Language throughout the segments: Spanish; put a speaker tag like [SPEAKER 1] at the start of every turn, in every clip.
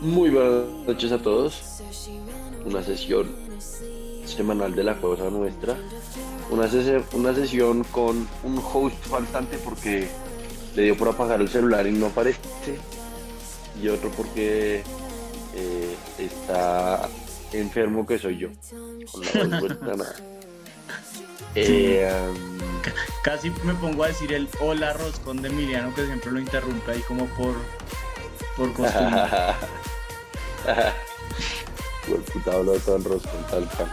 [SPEAKER 1] Muy buenas noches a todos. Una sesión semanal de la cosa nuestra. Una, una sesión con un host faltante porque le dio por apagar el celular y no aparece. Y otro porque eh, está enfermo que soy yo. Con la
[SPEAKER 2] eh, Casi me pongo a decir el hola roscón de Emiliano que siempre lo interrumpe ahí como por, por costumbre.
[SPEAKER 1] por puta hablo todo el roscón tal cual.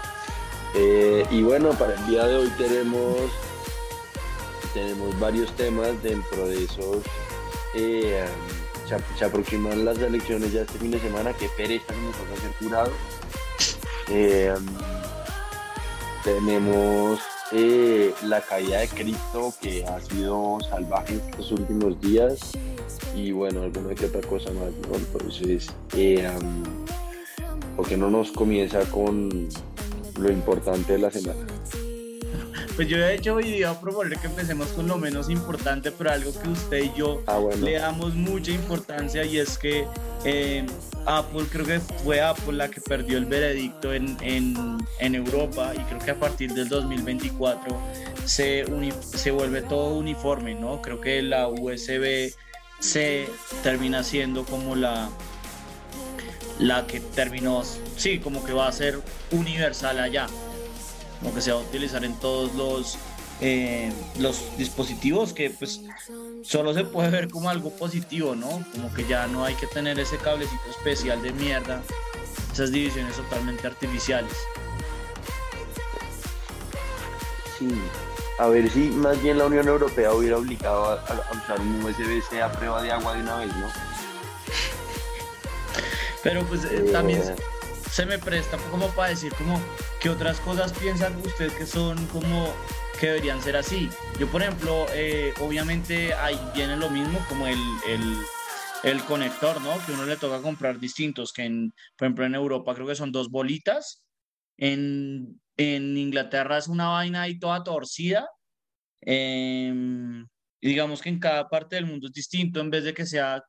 [SPEAKER 1] Eh, y bueno, para el día de hoy tenemos tenemos varios temas dentro de esos eh, se, aproximan las elecciones ya este fin de semana que pereza nos va a ser jurado eh, tenemos eh, la caída de Cristo que ha sido salvaje estos últimos días y bueno, alguna que otra cosa más, ¿no? Entonces, eh, ¿por qué no nos comienza con lo importante de la semana?
[SPEAKER 2] Pues yo de hecho hoy iba a proponer que empecemos con lo menos importante, pero algo que usted y yo ah, le damos mucha importancia y es que eh, Apple, creo que fue Apple la que perdió el veredicto en, en, Europa y creo que a partir del 2024 se, se vuelve todo uniforme, ¿no? Creo que la USB se termina siendo como la, la que terminó, sí, como que va a ser universal allá como que se va a utilizar en todos los, eh, los dispositivos que pues solo se puede ver como algo positivo, ¿no? Como que ya no hay que tener ese cablecito especial de mierda, esas divisiones totalmente artificiales.
[SPEAKER 1] Sí, a ver si más bien la Unión Europea hubiera obligado a, usar un USB-C a prueba de agua de una vez, ¿no?
[SPEAKER 2] Pero pues eh, también eh. se me presta como para decir como ¿Qué otras cosas piensan ustedes que son como que deberían ser así? Yo, por ejemplo, eh, obviamente ahí viene lo mismo como el, el, conector, ¿no? Que uno le toca comprar distintos, que en, por ejemplo en Europa creo que son dos bolitas, en, en Inglaterra es una vaina ahí toda torcida, em, y digamos que en cada parte del mundo es distinto, en vez de que sea,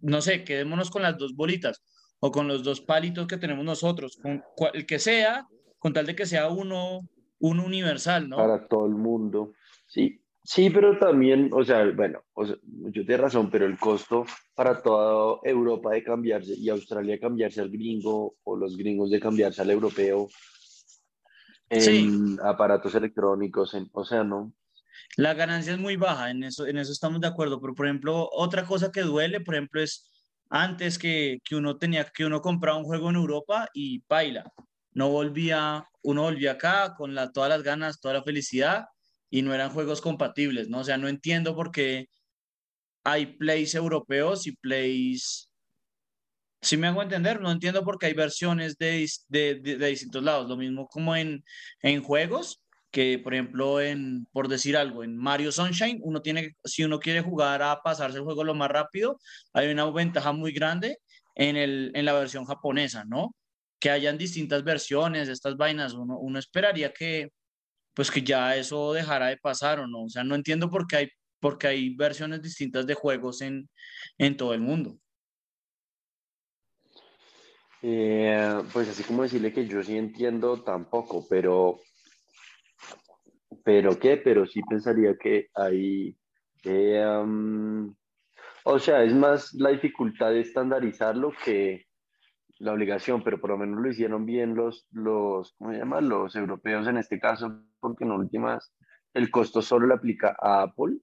[SPEAKER 2] no sé, quedémonos con las dos bolitas o con los dos palitos que tenemos nosotros, con el que sea, con tal de que sea uno, un universal, ¿no?
[SPEAKER 1] Para todo el mundo, sí. Sí, pero también, o sea, bueno, o sea, yo tengo razón, pero el costo para toda Europa de cambiarse y Australia de cambiarse al gringo o los gringos de cambiarse al europeo en aparatos electrónicos, en, o sea, no.
[SPEAKER 2] La ganancia es muy baja, en eso, en eso estamos de acuerdo, pero por ejemplo, otra cosa que duele, por ejemplo, es antes que, que uno tenía que uno compraba un juego en Europa y baila no volvía, uno volvía acá con todas las ganas, toda la felicidad y no eran juegos compatibles, ¿no? O sea, no entiendo por qué hay plays europeos y plays... Si me hago entender, no entiendo por qué hay versiones de, de, de, distintos lados. Lo mismo como en, en juegos, que por ejemplo, en, por decir algo, en Mario Sunshine, uno tiene, si uno quiere jugar a pasarse el juego lo más rápido, hay una ventaja muy grande en, el, en la versión japonesa, ¿no? Que hayan distintas versiones estas vainas, uno, uno esperaría que, pues que ya eso dejara de pasar o no. O sea, no entiendo por qué hay, porque hay versiones distintas de juegos en, en todo el mundo.
[SPEAKER 1] Eh, pues así como decirle que yo sí entiendo tampoco, pero, pero qué, pero sí pensaría que hay, eh, o sea, es más la dificultad de estandarizarlo que, la obligación, pero por lo menos lo hicieron bien los, los ¿cómo se llama? Los europeos en este caso, porque en últimas el costo solo le aplica a Apple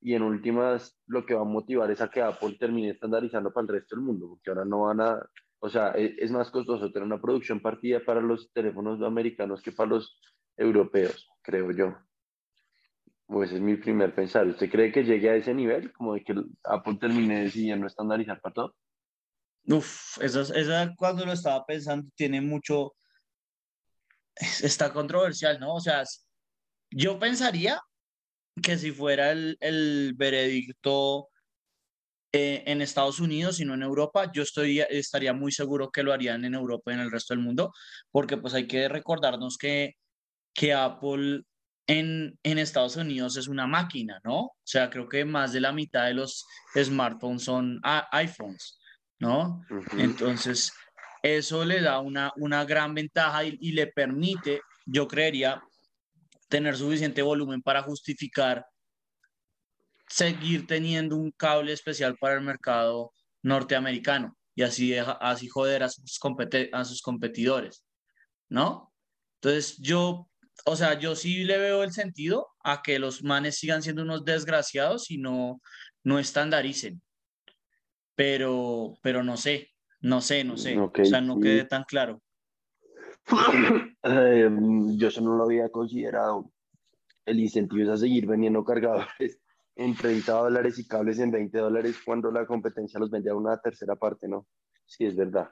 [SPEAKER 1] y en últimas lo que va a motivar es a que Apple termine estandarizando para el resto del mundo, porque ahora no van a, o sea, es, es más costoso tener una producción partida para los teléfonos americanos que para los europeos, creo yo. Pues es mi primer pensar. ¿Usted cree que llegue a ese nivel, como de que Apple termine decidiendo estandarizar para todo?
[SPEAKER 2] Uf, esa, esa cuando lo estaba pensando tiene mucho, está controversial, ¿no? O sea, yo pensaría que si fuera el, el veredicto eh, en Estados Unidos y no en Europa, yo estaría muy seguro que lo harían en Europa y en el resto del mundo, porque pues hay que recordarnos que, que Apple en, en Estados Unidos es una máquina, ¿no? O sea, creo que más de la mitad de los smartphones son iPhones, ¿no? Entonces, eso le da una, una gran ventaja y, y, le permite, yo creería, tener suficiente volumen para justificar seguir teniendo un cable especial para el mercado norteamericano y así, así joder a sus, a sus competidores, ¿no? Entonces yo, o sea, yo sí le veo el sentido a que los manes sigan siendo unos desgraciados y no, no estandaricen. Pero, pero no sé, no sé, no sé. o sea, no quede tan claro.
[SPEAKER 1] Em, yo eso no lo había considerado. El incentivo es a seguir vendiendo cargadores en 30 dólares y cables en 20 dólares cuando la competencia los vendía a una tercera parte, ¿no? Sí, es verdad.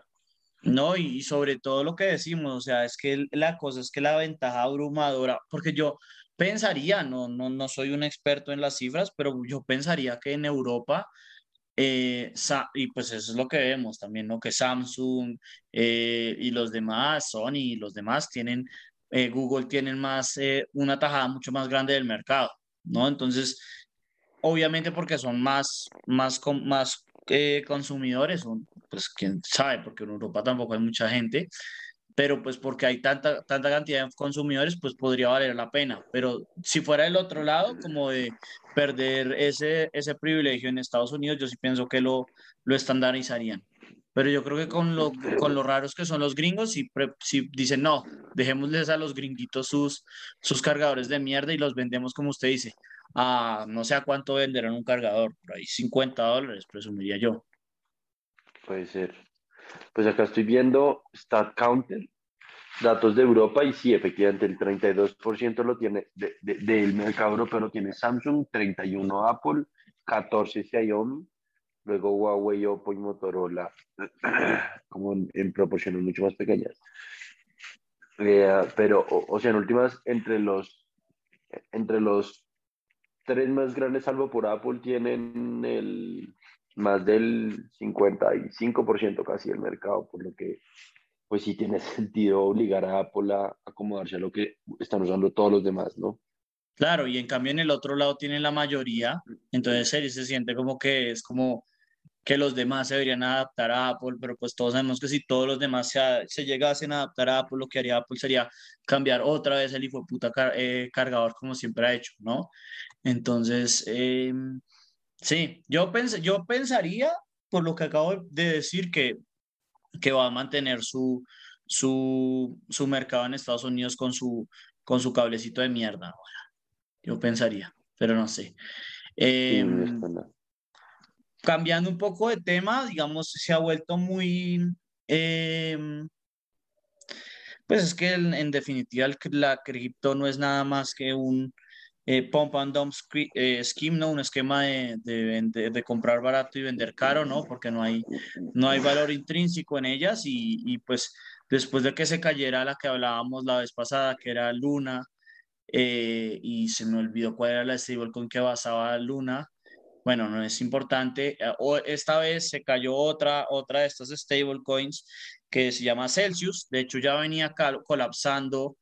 [SPEAKER 2] No, y, sobre todo lo que decimos, o sea, es que la cosa es que la ventaja abrumadora, porque yo pensaría, no, no, no soy un experto en las cifras, pero yo pensaría que en Europa, eh, y pues eso es lo que vemos también, ¿no? Que Samsung eh, y los demás, Sony y los demás tienen, eh, Google tienen más, una tajada mucho más grande del mercado, ¿no? Entonces, obviamente porque son más, más, más eh, consumidores, pues quién sabe, porque en Europa tampoco hay mucha gente, pero pues porque hay tanta, tanta cantidad de consumidores, pues podría valer la pena. Pero si fuera el otro lado, como de perder ese, ese privilegio en Estados Unidos, yo sí pienso que lo, lo estandarizarían. Pero yo creo que con lo, con lo raros que son los gringos, si, si dicen, no, dejémosles a los gringuitos sus, sus cargadores de mierda y los vendemos como usted dice, a no sé a cuánto venderán un cargador, por ahí 50 dólares, presumiría yo.
[SPEAKER 1] Puede ser. Pues acá estoy viendo Stat Counter, datos de Europa, y sí, efectivamente, el 32% lo tiene del mercado europeo lo tiene Samsung, 31 Apple, 14 Xiaomi, luego Huawei, Oppo y Motorola, como en, proporciones mucho más pequeñas. Eh, pero, o, sea, en últimas, entre los, entre los tres más grandes, salvo por Apple, tienen el más del 55% casi del mercado, por lo que pues sí tiene sentido obligar a Apple a acomodarse a lo que están usando todos los demás, ¿no?
[SPEAKER 2] Claro, y en cambio en el otro lado tienen la mayoría, entonces se, se siente como que es como que los demás se deberían adaptar a Apple, pero pues todos sabemos que si todos los demás se, se llegasen a adaptar a Apple, lo que haría Apple sería cambiar otra vez el hijo de puta eh, cargador como siempre ha hecho, ¿no? Entonces, em, sí, yo, pens yo pensaría, por lo que acabo de decir, que, que va a mantener su, su, su mercado en Estados Unidos con su, con su cablecito de mierda. Yo pensaría, pero no sé. Eh, cambiando un poco de tema, digamos, se ha vuelto muy... Em, pues es que en, definitiva la cripto no es nada más que un eh, pump and dump eh, scheme, ¿no? Un esquema de, comprar barato y vender caro, ¿no? Porque no hay, valor intrínseco en ellas y, pues después de que se cayera la que hablábamos la vez pasada, que era Luna, eh, y se me olvidó cuál era la con que basaba Luna, bueno, no es importante. Eh, esta vez se cayó otra, otra de estas stablecoins que se llama Celsius. De hecho, ya venía colapsando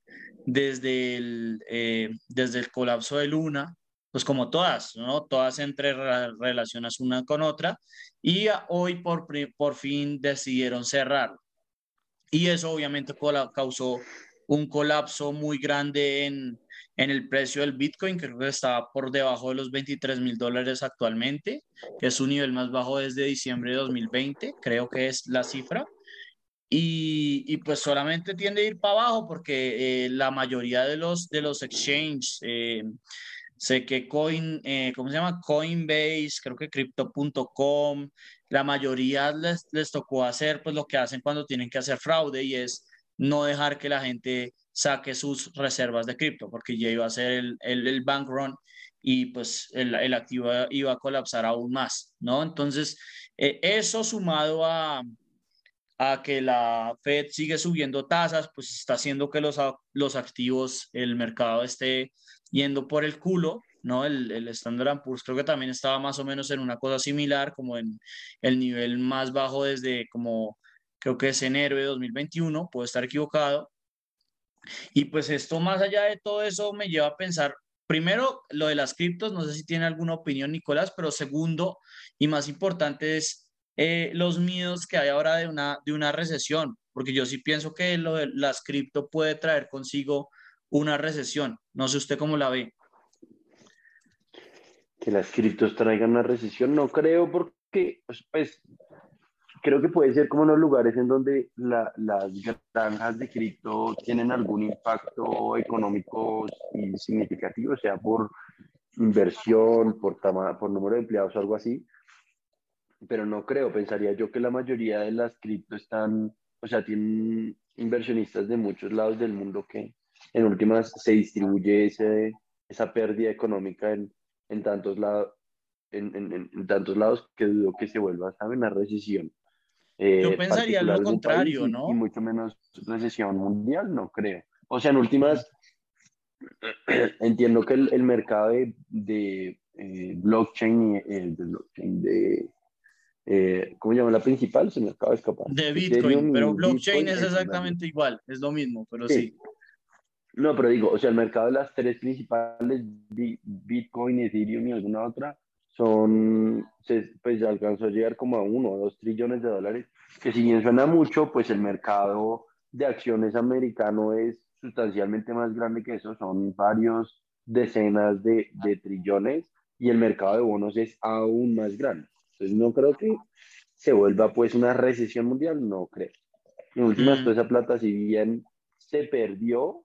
[SPEAKER 2] desde el, eh, desde el colapso de Luna, pues como todas, ¿no? Todas entre relaciones una con otra. Y hoy por, por fin decidieron cerrar. Y eso obviamente causó un colapso muy grande en, en el precio del Bitcoin, que está por debajo de los 23 mil dólares actualmente, que es su nivel más bajo desde diciembre de 2020, creo que es la cifra. Y, y pues solamente tiende a ir para abajo porque eh, la mayoría de los, de los exchanges, eh, sé que Coin, eh, ¿cómo se llama? Coinbase, creo que Crypto.com, la mayoría les, les tocó hacer pues lo que hacen cuando tienen que hacer fraude y es no dejar que la gente saque sus reservas de cripto, porque ya iba a ser el, el, bank run y pues el, el, activo iba a colapsar aún más, ¿no? Entonces, eh, eso sumado a, a que la Fed sigue subiendo tasas, pues está haciendo que los, los activos, el mercado esté yendo por el culo, ¿no? El, el Standard Poor's creo que también estaba más o menos en una cosa similar, como en el nivel más bajo desde como, creo que es enero de 2021, puedo estar equivocado, Y pues esto más allá de todo eso me lleva a pensar, primero, lo de las criptos, no sé si tiene alguna opinión Nicolás, pero segundo y más importante es eh, los miedos que hay ahora de una, de una recesión, porque yo sí pienso que lo de las cripto puede traer consigo una recesión. No sé usted cómo la ve.
[SPEAKER 1] Que las criptos traigan una recesión, no creo, porque pues, pues creo que puede ser como en los lugares en donde las granjas de cripto tienen algún impacto económico significativo, sea por inversión, por, por número de empleados algo así. Pero no creo, pensaría yo que la mayoría de las cripto están, o sea, tienen inversionistas de muchos lados del mundo que en últimas se distribuye ese, esa pérdida económica en, en tantos lados. En, en, en, tantos lados que dudo que se vuelva a una recesión.
[SPEAKER 2] Eh, Yo pensaría lo contrario, ¿no?
[SPEAKER 1] Y, mucho menos recesión mundial, no creo. O sea, en últimas, entiendo que el, el mercado de, de eh, blockchain, eh, de, blockchain de eh, ¿cómo se llama la principal? Se me acaba de escapar.
[SPEAKER 2] De Bitcoin, pero blockchain es exactamente igual, es lo mismo, pero sí.
[SPEAKER 1] No, pero digo, o sea, el mercado de las tres principales, Bitcoin, Ethereum y alguna otra, son, pues alcanzó a llegar como a uno o dos trillones de dólares, que si bien suena mucho, pues el mercado de acciones americano es sustancialmente más grande que eso, son varios decenas de, de trillones y el mercado de bonos es aún más grande. Entonces no creo que se vuelva pues una recesión mundial, no creo. En últimas, mm. toda esa plata, si bien se perdió,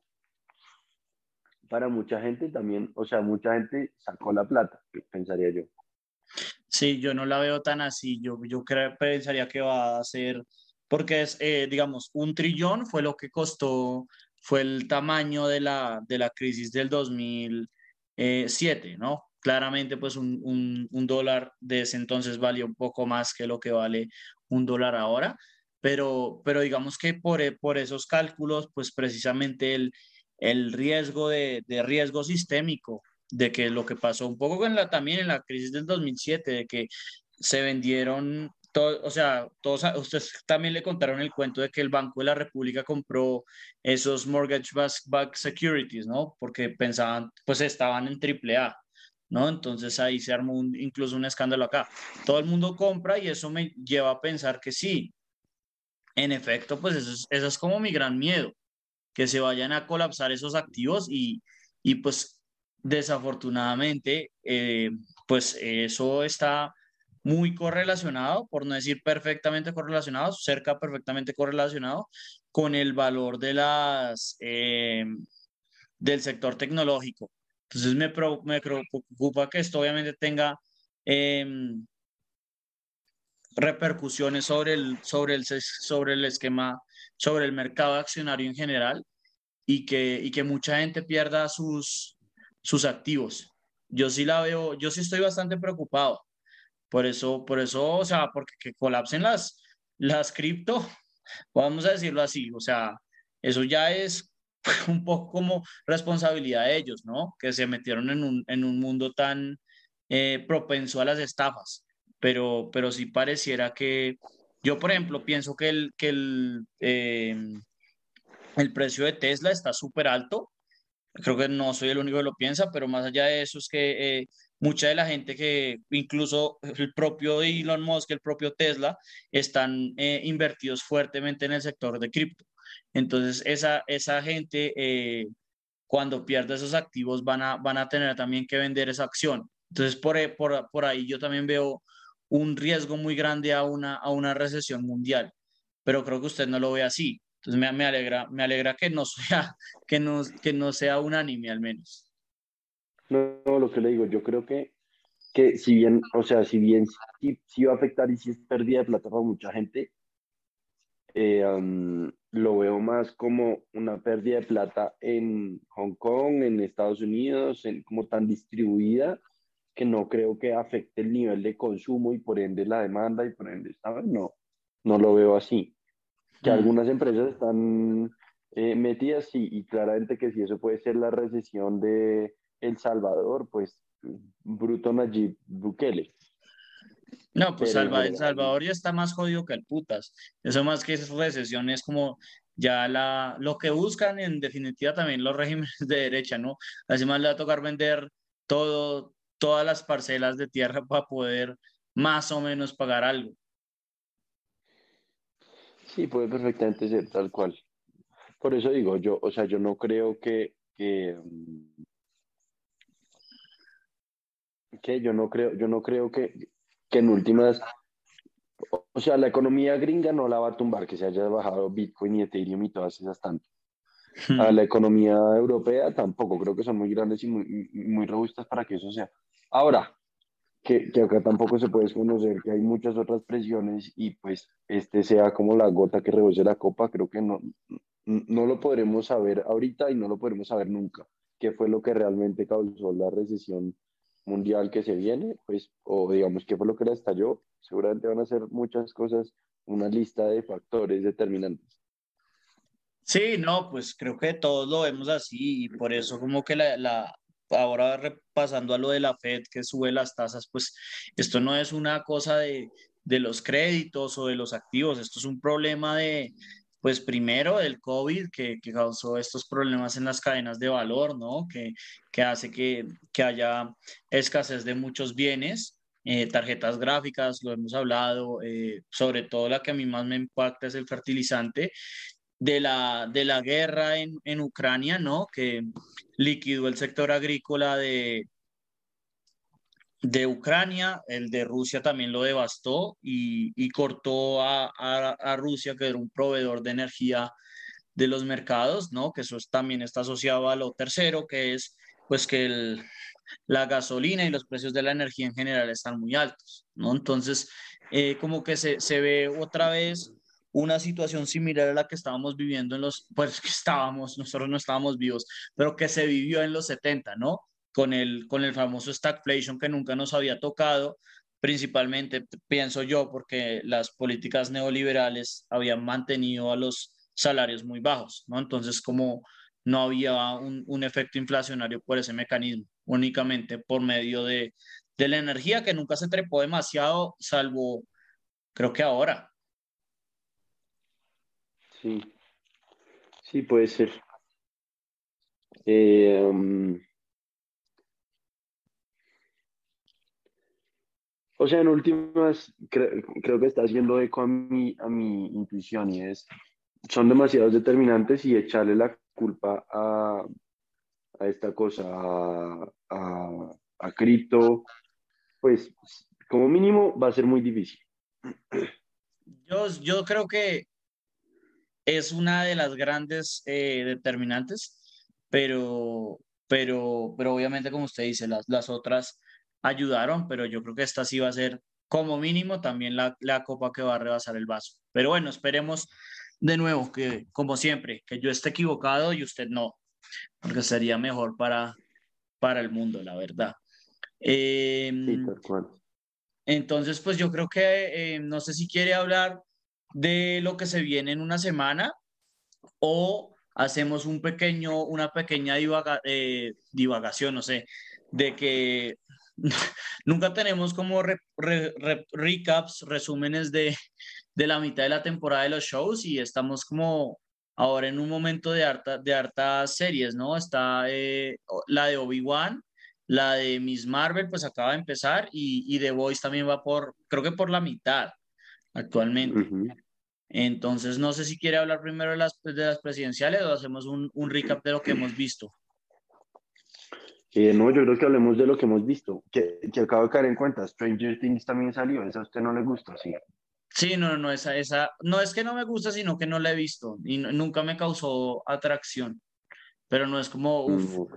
[SPEAKER 1] para mucha gente también, o sea, mucha gente sacó la plata, pensaría yo.
[SPEAKER 2] Sí, yo no la veo tan así. Yo, yo creo, pensaría que va a ser, porque es, eh, digamos, un trillón fue lo que costó, fue el tamaño de la, de la crisis del 2007, ¿no? Claramente, pues un, dólar de ese entonces valía un poco más que lo que vale un dólar ahora, pero, pero digamos que por, por esos cálculos, pues precisamente el, el riesgo de, riesgo sistémico de que lo que pasó un poco la, también en la crisis del 2007, de que se vendieron, todo, o sea, todos, ustedes también le contaron el cuento de que el Banco de la República compró esos mortgage backed securities, ¿no? Porque pensaban, pues estaban en triple A. ¿no? Entonces ahí se armó incluso un escándalo acá. Todo el mundo compra y eso me lleva a pensar que sí. En efecto, pues eso es, eso es como mi gran miedo, que se vayan a colapsar esos activos y, y pues desafortunadamente, eh, pues eso está muy correlacionado, por no decir perfectamente correlacionado, cerca perfectamente correlacionado con el valor de las, eh, del sector tecnológico. Entonces me, preocupa que esto obviamente tenga em, repercusiones sobre el, sobre, el, sobre el esquema, sobre el mercado accionario en general y que, y que mucha gente pierda sus, sus activos. Yo sí la veo, yo sí estoy bastante preocupado. Por eso, por eso, o sea, porque que colapsen las, las cripto, vamos a decirlo así, o sea, eso ya es un poco como responsabilidad de ellos, ¿no? Que se metieron en un, en un mundo tan eh, propenso a las estafas, pero, pero sí pareciera que, yo por ejemplo pienso que el, que el, eh, el precio de Tesla está súper alto creo que no soy el único que lo piensa, pero más allá de eso es que eh, mucha de la gente que incluso el propio Elon Musk, el propio Tesla, están invertidos fuertemente en el sector de cripto. Entonces, esa, esa gente, eh, cuando pierde esos activos, van a, van a tener también que vender esa acción. Entonces, por, por, por ahí yo también veo un riesgo muy grande a una, a una recesión mundial, pero creo que usted no lo ve así. Entonces me, me, alegra, me alegra que no sea, que no, que no sea unánime al menos.
[SPEAKER 1] No, lo que le digo, yo creo que, que si bien, o sea, si bien sí, va a afectar y si es pérdida de plata para mucha gente, eh, lo veo más como una pérdida de plata en Hong Kong, en Estados Unidos, en, como tan distribuida, que no creo que afecte el nivel de consumo y por ende la demanda y por ende, ¿sabes? No, no lo veo así que mm. algunas empresas están eh, metidas y, y, claramente que si eso puede ser la recesión de El Salvador, pues bruto Nayib Bukele.
[SPEAKER 2] No, pues El Salvador ya está más jodido que el putas. Eso más que es recesión es como ya la, lo que buscan en definitiva también los regímenes de derecha, ¿no? Además le va a tocar vender todo, todas las parcelas de tierra para poder más o menos pagar algo.
[SPEAKER 1] Sí, puede perfectamente ser tal cual. Por eso digo, yo, o sea, yo no creo que, que, mm, que yo no creo, yo no creo que, que en últimas, o sea, la economía gringa no la va a tumbar, que se haya bajado Bitcoin y Ethereum y todas esas tantas. A la economía europea tampoco, creo que son muy grandes y muy, muy robustas para que eso sea. Ahora, que, que, acá tampoco se puede desconocer que hay muchas otras presiones y pues este sea como la gota que rebose la copa, creo que no, no lo podremos saber ahorita y no lo podremos saber nunca. ¿Qué fue lo que realmente causó la recesión mundial que se viene? Pues, o digamos, ¿qué fue lo que la estalló? Seguramente van a ser muchas cosas, una lista de factores determinantes.
[SPEAKER 2] Sí, no, pues creo que todos lo vemos así y por eso como que la, la, ahora repasando a lo de la Fed que sube las tasas, pues esto no es una cosa de, de los créditos o de los activos, esto es un problema de, pues primero del COVID que, que, causó estos problemas en las cadenas de valor, ¿no? Que, que hace que, que, haya escasez de muchos bienes, eh, tarjetas gráficas, lo hemos hablado, eh, sobre todo la que a mí más me impacta es el fertilizante, de la, de la guerra en, en Ucrania, ¿no? Que liquidó el sector agrícola de, de Ucrania, el de Rusia también lo devastó y, y cortó a, a, a, Rusia, que era un proveedor de energía de los mercados, ¿no? Que eso también está asociado a lo tercero, que es pues que la gasolina y los precios de la energía en general están muy altos, ¿no? Entonces, eh, como que se, se ve otra vez una situación similar a la que estábamos viviendo en los, pues que estábamos, nosotros no estábamos vivos, pero que se vivió en los 70, ¿no? Con el, con el famoso stagflation que nunca nos había tocado, principalmente, pienso yo, porque las políticas neoliberales habían mantenido a los salarios muy bajos, ¿no? Entonces, como no había un, un efecto inflacionario por ese mecanismo, únicamente por medio de, de la energía que nunca se trepó demasiado, salvo, creo que ahora,
[SPEAKER 1] Sí, sí puede ser. Eh, um, o sea, en últimas, creo que está haciendo eco a mi, a mi intuición y es, son demasiados determinantes y echarle la culpa a, a esta cosa, a, a, a cripto, pues como mínimo va a ser muy difícil.
[SPEAKER 2] Yo, yo creo que es una de las grandes eh, determinantes, pero, pero, pero obviamente, como usted dice, las, las otras ayudaron, pero yo creo que esta sí va a ser como mínimo también la, la copa que va a rebasar el vaso. Pero bueno, esperemos de nuevo que, como siempre, que yo esté equivocado y usted no, porque sería mejor para, para el mundo, la verdad. Eh, sí, entonces, pues yo creo que eh, no sé si quiere hablar de lo que se viene en una semana o hacemos un pequeño, una pequeña eh, divagación, no sé, de que nunca tenemos como recaps, resúmenes de, de, la mitad de la temporada de los shows y estamos como ahora en un momento de, harta, de hartas series, ¿no? Está eh, la de Obi-Wan, la de Miss Marvel, pues acaba de empezar y, y The Voice también va por, creo que por la mitad actualmente. Entonces, no sé si quiere hablar primero de las, de las presidenciales o hacemos un, un recap de lo que hemos visto.
[SPEAKER 1] Eh, no, yo creo que hablemos de lo que hemos visto, que, que acabo de caer en cuenta. Stranger Things también salió, ¿esa a usted no le gusta? Sí.
[SPEAKER 2] Sí, no, no, esa, esa, no es que no me gusta, sino que no la he visto y nunca me causó atracción. Pero no es como, mm, uff,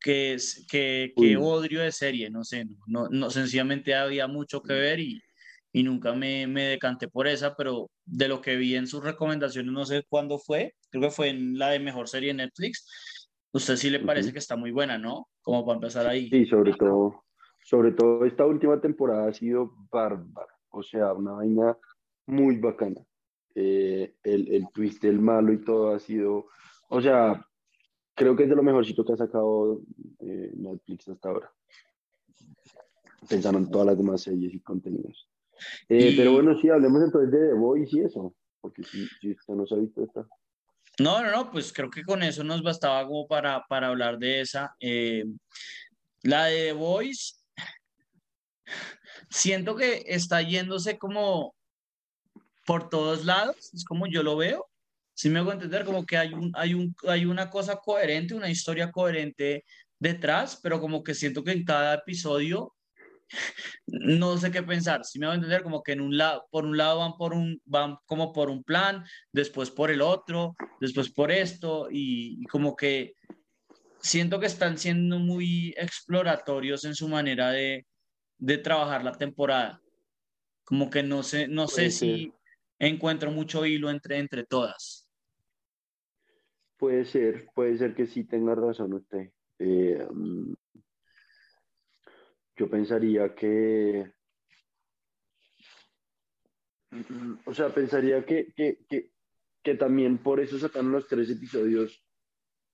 [SPEAKER 2] que, que, que odio de serie, no sé, no, no, sencillamente había mucho que ver y, y nunca me, me, decanté por esa, pero de lo que vi en sus recomendaciones, no sé cuándo fue, creo que fue en la de mejor serie en Netflix. Usted sí le parece que está muy buena, ¿no? Como para empezar ahí.
[SPEAKER 1] Sí, sobre todo, sobre todo esta última temporada ha sido bárbara, o sea, una vaina muy bacana. Eh, el, el twist del malo y todo ha sido, o sea, creo que es de lo mejorcito que ha sacado eh, Netflix hasta ahora. Pensando en todas las demás series y contenidos. Eh, pero bueno, sí, hablemos entonces de The Voice y eso, porque si, si usted no se ha visto esta.
[SPEAKER 2] No, no, no, pues creo que con eso nos bastaba como para, para hablar de esa. Eh, la de The Voice, siento que está yéndose como por todos lados, es como yo lo veo. Si me hago entender, como que hay, un, hay, un, hay una cosa coherente, una historia coherente detrás, pero como que siento que en cada episodio no sé qué pensar. Si me voy a entender, como que en un lado, por un lado van por un, van como por un plan, después por el otro, después por esto, y, como que siento que están siendo muy exploratorios en su manera de, de trabajar la temporada. Como que no sé, no sé si encuentro mucho hilo entre, entre todas.
[SPEAKER 1] Puede ser, puede ser que sí tenga razón usted. Eh, mm, yo pensaría que, o sea, pensaría que, que, que, que también por eso sacaron los tres episodios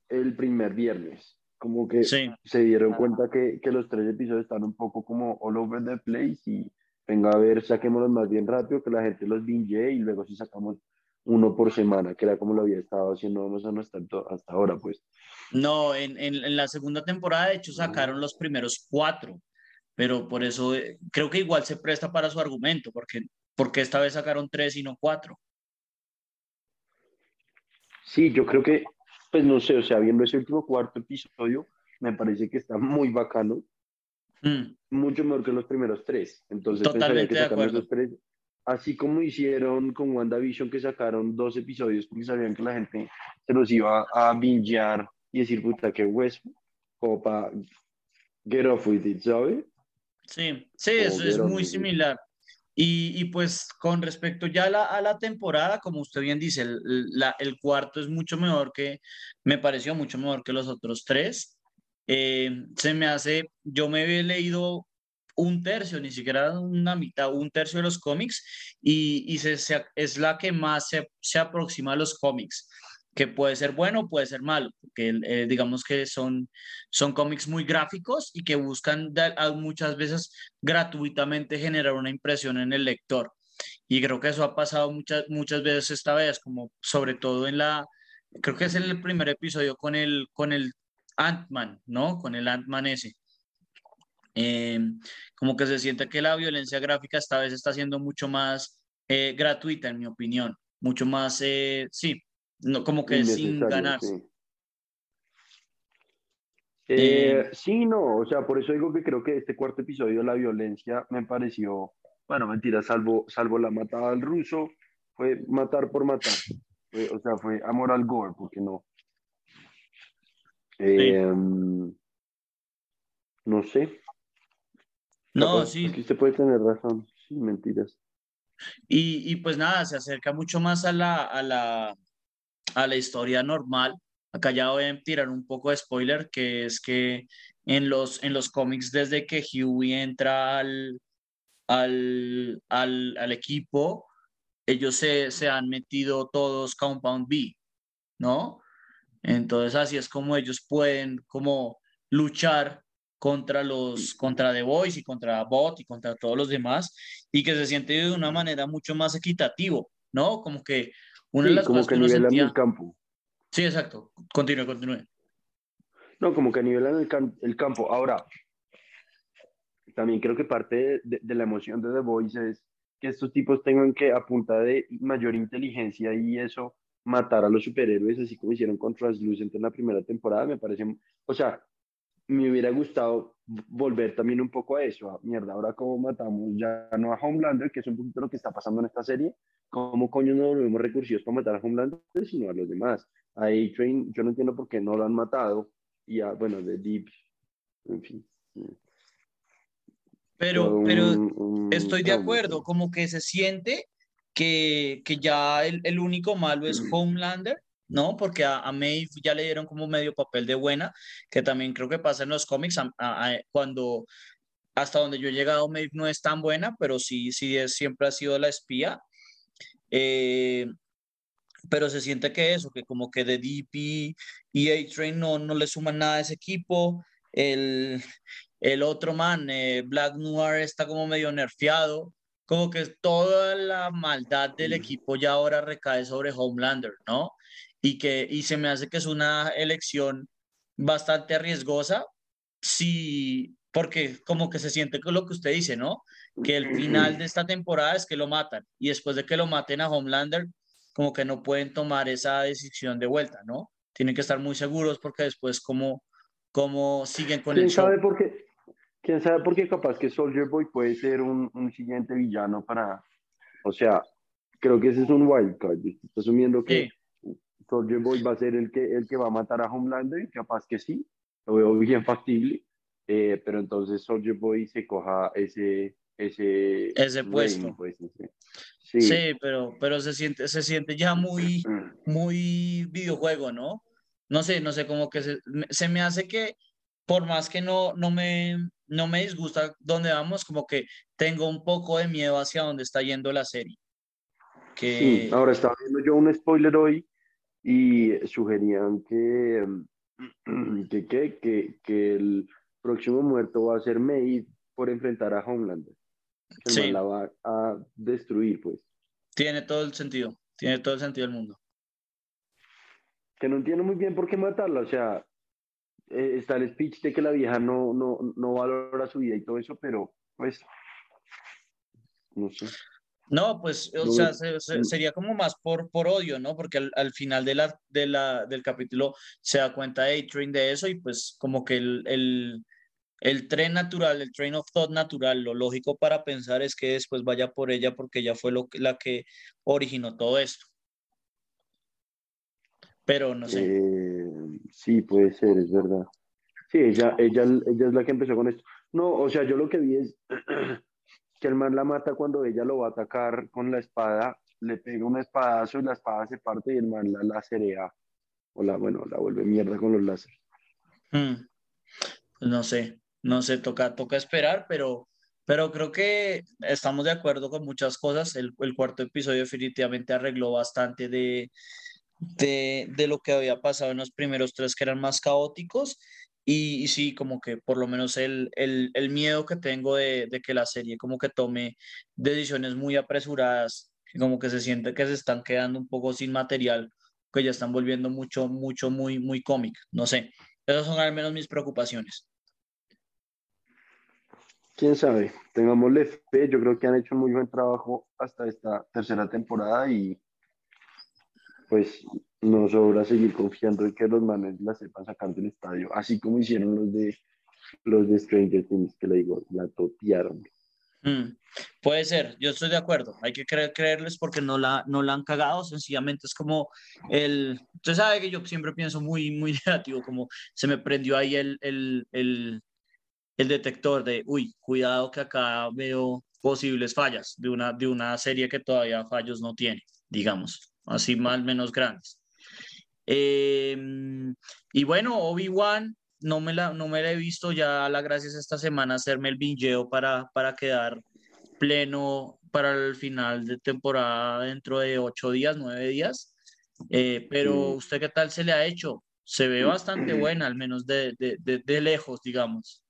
[SPEAKER 1] el primer viernes. Como que se dieron cuenta que, que, los tres episodios están un poco como all over the place y venga a ver, saquémoslos más bien rápido, que la gente los binge y luego si sacamos uno por semana, que era como lo había estado haciendo más hasta, hasta ahora, pues.
[SPEAKER 2] No, en, en, en, la segunda temporada, de hecho, sacaron los primeros cuatro pero por eso eh, creo que igual se presta para su argumento, porque, porque esta vez sacaron tres y no cuatro.
[SPEAKER 1] Sí, yo creo que, pues no sé, o sea, viendo ese último cuarto episodio, me parece que está muy bacano, mm. mucho mejor que los primeros tres. Entonces,
[SPEAKER 2] Totalmente que de acuerdo. Tres,
[SPEAKER 1] así como hicieron con WandaVision, que sacaron dos episodios porque sabían que la gente se los iba a bingear y decir, puta, qué hueso, como para get off with it, ¿sabes?
[SPEAKER 2] Sí, sí, eso es muy similar. Y, y, pues con respecto ya a la, a la, temporada, como usted bien dice, el, la, el, cuarto es mucho mejor que, me pareció mucho mejor que los otros tres. Eh, se me hace, yo me he leído un tercio, ni siquiera una mitad, un tercio de los cómics y, y se, se, es la que más se, se aproxima a los cómics que puede ser bueno, puede ser malo, porque eh, digamos que son, son cómics muy gráficos y que buscan muchas veces gratuitamente generar una impresión en el lector. Y creo que eso ha pasado muchas, muchas veces esta vez, como sobre todo en la, creo que es el primer episodio con el, con el Ant-Man, ¿no? Con el Ant-Man ese. Eh, como que se siente que la violencia gráfica esta vez está siendo mucho más eh, gratuita, en mi opinión, mucho más, sí, no, como que sin ganar.
[SPEAKER 1] Eh, sí. no, o sea, por eso digo que creo que este cuarto episodio, la violencia, me pareció, bueno, mentira, salvo, salvo la matada al ruso, fue matar por matar. o sea, fue amor al gore, porque no. Em, no sé.
[SPEAKER 2] No, sí.
[SPEAKER 1] Aquí usted puede tener razón, sí, mentiras.
[SPEAKER 2] Y, y, pues nada, se acerca mucho más a la, a la, a la historia normal. Acá ya voy a tirar un poco de spoiler, que es que en los, en los cómics, desde que Huey entra al, al, al, equipo, ellos se, se, han metido todos Compound B, ¿no? Entonces así es como ellos pueden como luchar contra los contra The Voice y contra Bot y contra todos los demás y que se siente de una manera mucho más equitativo, ¿no? Como que
[SPEAKER 1] una de las como que, nivelan el campo.
[SPEAKER 2] Sí, exacto. Continúe, continúe.
[SPEAKER 1] No, como que nivelan el, el campo. Ahora, también creo que parte de, la emoción de The Voice es que estos tipos tengan que, a punta de mayor inteligencia y eso, matar a los superhéroes, así como hicieron con Translucent en la primera temporada, me parece, o sea, me hubiera gustado volver también un poco a eso, a mierda, ahora cómo matamos ya no a Homelander, que es un poquito lo que está pasando en esta serie, cómo coño no volvemos recursivos para matar a Homelander, sino a los demás. A A-Train, yo no entiendo por qué no lo han matado, y a, bueno, de Deep, en fin.
[SPEAKER 2] Pero, pero estoy de acuerdo, como que se siente que, que ya el, el único malo es Homelander ¿no? Porque a, a, Maeve ya le dieron como medio papel de buena, que también creo que pasa en los cómics, cuando hasta donde yo he llegado, Maeve no es tan buena, pero sí, sí es, siempre ha sido la espía. Eh, pero se siente que eso, que como que de DP y A-Train no, no le suman nada a ese equipo. El, el otro man, eh, Black Noir, está como medio nerfeado. Como que toda la maldad del equipo ya ahora recae sobre Homelander, ¿no? y que y se me hace que es una elección bastante riesgosa, sí, porque como que se siente con lo que usted dice, ¿no? Que el final de esta temporada es que lo matan y después de que lo maten a Homelander, como que no pueden tomar esa decisión de vuelta, ¿no? Tienen que estar muy seguros porque después como, como siguen con
[SPEAKER 1] ¿Quién
[SPEAKER 2] el show.
[SPEAKER 1] sabe por qué? ¿Quién sabe por qué capaz que Soldier Boy puede ser un, un siguiente villano para... O sea, creo que ese es un wildcard. Está asumiendo que Soldier Boy va a ser el que, el que va a matar a Homelander, capaz que sí, lo veo bien factible, eh, pero entonces Soldier Boy se coja ese... Ese,
[SPEAKER 2] ese puesto.
[SPEAKER 1] Pues, ese.
[SPEAKER 2] Sí, sí pero, pero se, siente, se siente ya muy, muy videojuego, ¿no? No sé, no sé, como que se, se me hace que por más que no, no, me, no me disgusta dónde vamos, como que tengo un poco de miedo hacia dónde está yendo la serie. Que...
[SPEAKER 1] Sí, ahora estaba viendo yo un spoiler hoy y sugerían que, que, que, que, que el próximo muerto va a ser May por enfrentar a Homelander. Sí. la va a destruir, pues.
[SPEAKER 2] Tiene todo el sentido, tiene todo el sentido del mundo.
[SPEAKER 1] Que no entiendo muy bien por qué matarla, o sea, eh, está el speech de que la vieja no, no, no valora su vida y todo eso, pero pues, no sé.
[SPEAKER 2] No, pues, o sea, sería como más por, por odio, ¿no? Porque al, al, final de la, de la, del capítulo se da cuenta de A-Train de eso y pues como que el, el, el tren natural, el train of thought natural, lo lógico para pensar es que después vaya por ella porque ella fue lo, la que originó todo esto. Pero no sé.
[SPEAKER 1] Eh, sí, puede ser, es verdad. Sí, ella, ella, ella es la que empezó con esto. No, o sea, yo lo que vi es que el man la mata cuando ella lo va a atacar con la espada, le pega un espadazo y la espada se parte y el man la lacerea. O la, bueno, la vuelve mierda con los láseres.
[SPEAKER 2] Hmm. No sé, no sé, toca, toca esperar, pero, pero creo que estamos de acuerdo con muchas cosas. El, el cuarto episodio definitivamente arregló bastante de, de, de, lo que había pasado en los primeros tres que eran más caóticos. Y, y sí, como que por lo menos el, el, el miedo que tengo de, de, que la serie como que tome decisiones muy apresuradas, como que se siente que se están quedando un poco sin material, que ya están volviendo mucho, mucho, muy, muy cómic. No sé, esas son al menos mis preocupaciones
[SPEAKER 1] quién sabe, tengámosle fe, yo creo que han hecho muy buen trabajo hasta esta tercera temporada y pues nos sobra seguir confiando en que los manes la sepan sacar del estadio, así como hicieron los de los de Stranger Things, que le digo, la totearon.
[SPEAKER 2] Mm, puede ser, yo estoy de acuerdo, hay que creer, creerles porque no la, no la han cagado, sencillamente es como el, usted sabe que yo siempre pienso muy, muy negativo, como se me prendió ahí el, el, el el detector de, uy, cuidado que acá veo posibles fallas de una, de una serie que todavía fallos no tiene, digamos, así más menos grandes. Em, y bueno, Obi-Wan, no, me la, no me la he visto ya, la gracias esta semana hacerme el bingeo para, para quedar pleno para el final de temporada dentro de ocho días, nueve días. Eh, pero usted qué tal se le ha hecho? Se ve bastante buena, al menos de, de, de, de lejos, digamos.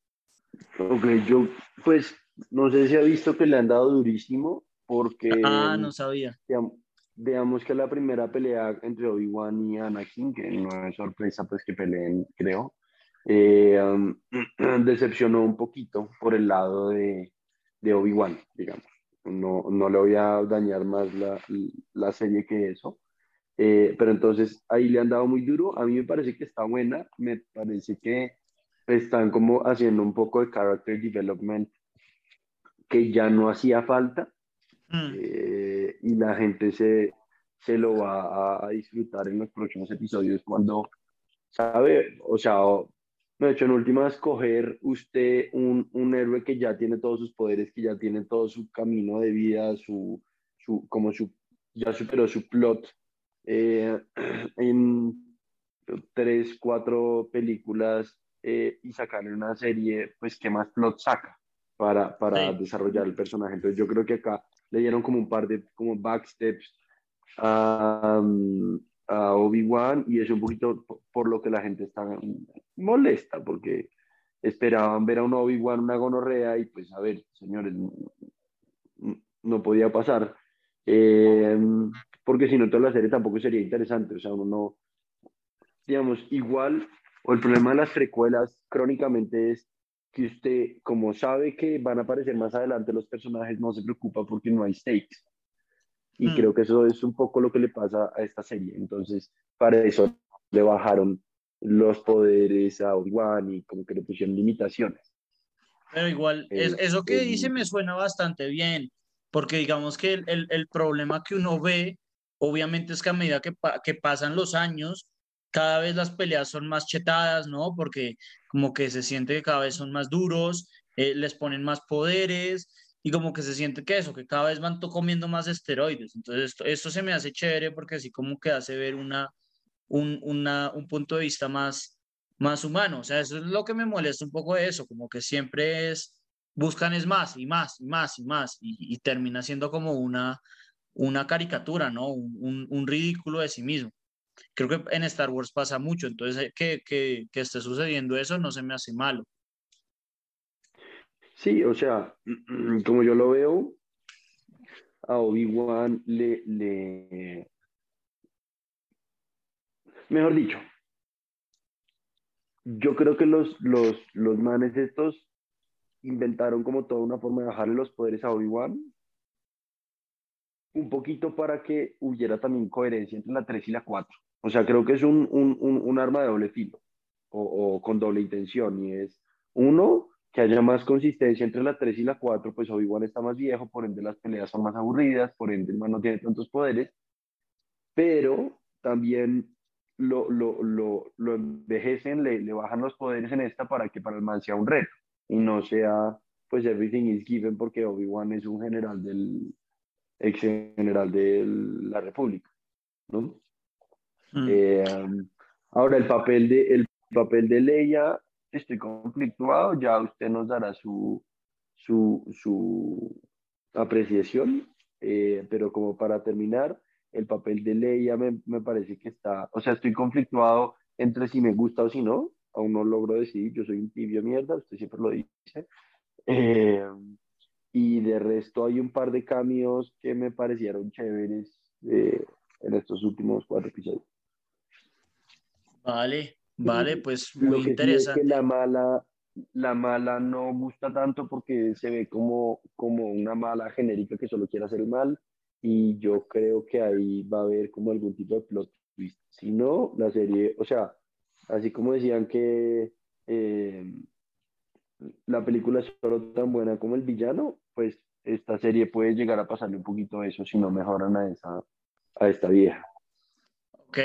[SPEAKER 1] Ok, yo pues no sé si ha visto que le han dado durísimo porque...
[SPEAKER 2] Ah, no sabía.
[SPEAKER 1] Digamos, que la primera pelea entre Obi-Wan y Anakin, que no es sorpresa pues que peleen, creo, eh, decepcionó un poquito por el lado de, de Obi-Wan, digamos. No, no le voy a dañar más la, la serie que eso. Eh, pero entonces ahí le han dado muy duro. A mí me parece que está buena. Me parece que están como haciendo un poco de character development que ya no hacía falta mm. eh, y la gente se, se lo va a, disfrutar en los próximos episodios cuando sabe, o sea, de hecho en última escoger usted un, un, héroe que ya tiene todos sus poderes, que ya tiene todo su camino de vida, su, su como su, ya superó su plot eh, en tres, cuatro películas eh, y sacarle una serie, pues, que más plot saca para, para desarrollar el personaje. Entonces, yo creo que acá le dieron como un par de como backsteps a, a Obi-Wan y es un poquito por lo que la gente está molesta, porque esperaban ver a un Obi-Wan una gonorrea y pues, a ver, señores, no, no podía pasar. Eh, porque si no, toda la serie tampoco sería interesante. O sea, uno no, digamos, igual, o el problema de las precuelas crónicamente es que usted, como sabe que van a aparecer más adelante los personajes, no se preocupa porque no hay stakes. Y
[SPEAKER 2] Mm.
[SPEAKER 1] creo que eso es un poco lo que le pasa a esta serie. Entonces, para eso le bajaron los poderes a Obi-Wan y como que le pusieron limitaciones.
[SPEAKER 2] Pero igual, es-
[SPEAKER 1] Eh,
[SPEAKER 2] eso que
[SPEAKER 1] eh,
[SPEAKER 2] dice me suena bastante bien, porque digamos que el, el- el problema que uno ve, obviamente es que a medida que, pa- que pasan los años, cada vez las peleas son más chetadas, ¿no? Porque como que se siente que cada vez son más duros, eh, les ponen más poderes y como que se siente que eso, que cada vez van comiendo más esteroides. Entonces, esto, esto se me hace chévere porque así como que hace ver una, un, una, un punto de vista más, más humano. O sea, eso es lo que me molesta un poco de eso, como que siempre es, buscan es más y más y más y más y, y termina siendo como una, una caricatura, ¿no? Un, un, un ridículo de sí mismo. Creo que en Star Wars pasa mucho, entonces eh, que, que, esté sucediendo eso no se me hace malo.
[SPEAKER 1] Sí, o sea, como yo lo veo, a Obi-Wan le, le... Mejor dicho, yo creo que los, los, los manes estos inventaron como toda una forma de bajarle los poderes a Obi-Wan, un poquito para que hubiera también coherencia entre la 3 y la 4. O sea, creo que es un, un, un, un arma de doble filo o, o, con doble intención y es, uno, que haya más consistencia entre la 3 y la 4, pues Obi-Wan está más viejo, por ende las peleas son más aburridas, por ende el man no tiene tantos poderes, pero también lo, lo, lo, lo envejecen, le, le, bajan los poderes en esta para que para el man sea un reto y no sea, pues everything is given porque Obi-Wan es un general del, ex general de la República, ¿no? Mm. Eh, ahora el papel de, el papel de Leia estoy conflictuado, ya usted nos dará su, su, su apreciación, eh, pero como para terminar, el papel de Leia me, me, parece que está, o sea, estoy conflictuado entre si me gusta o si no, aún no logro decidir, yo soy un tibio mierda, usted siempre lo dice, eh, y de resto hay un par de cambios que me parecieron chéveres eh, en estos últimos cuatro episodios.
[SPEAKER 2] Vale, Vale, pues
[SPEAKER 1] Lo
[SPEAKER 2] muy
[SPEAKER 1] que
[SPEAKER 2] interesante.
[SPEAKER 1] Sí es que la mala, la mala no gusta tanto porque se ve como, como una mala genérica que solo quiere hacer el mal y yo creo que ahí va a haber como algún tipo de plot twist. Si no, la serie, o sea, así como decían que eh, la película es solo tan buena como el villano, pues esta serie puede llegar a pasarle un poquito eso si no mejoran a, esa, a esta vieja.
[SPEAKER 2] Ok,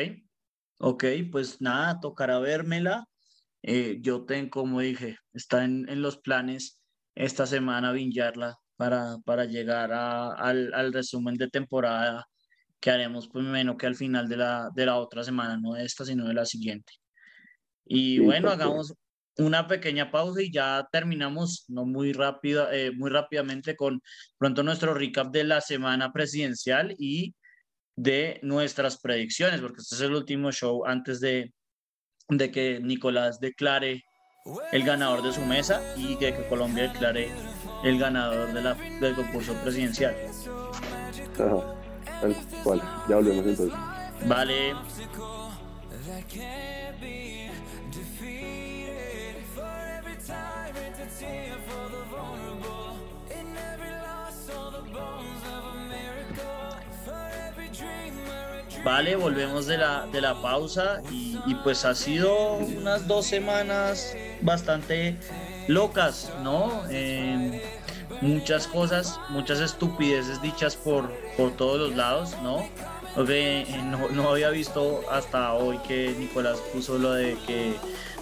[SPEAKER 2] Ok, pues nada, tocará vérmela. Eh, yo tengo, como dije, está en, en, los planes esta semana vinjarla para, para llegar a, al, al, resumen de temporada que haremos, pues menos que al final de la, de la otra semana, no de esta, sino de la siguiente. Y
[SPEAKER 1] Sí,
[SPEAKER 2] bueno,
[SPEAKER 1] cual.
[SPEAKER 2] Una pequeña pausa y ya terminamos, no muy rápido, eh, muy rápidamente con pronto nuestro recap de la semana presidencial y de nuestras predicciones, porque este es el último show antes de, de que Nicolás declare el ganador de su mesa y de que Colombia declare el ganador de la, del concurso presidencial.
[SPEAKER 1] Ajá, tal cual. Ya volvemos entonces.
[SPEAKER 2] Vale. Vale, volvemos de la, de la pausa y, pues ha sido unas dos semanas bastante locas, ¿no? Eh, muchas cosas, muchas estupideces dichas por, por todos los lados, ¿no? No, no había visto hasta hoy que Nicolás puso lo de que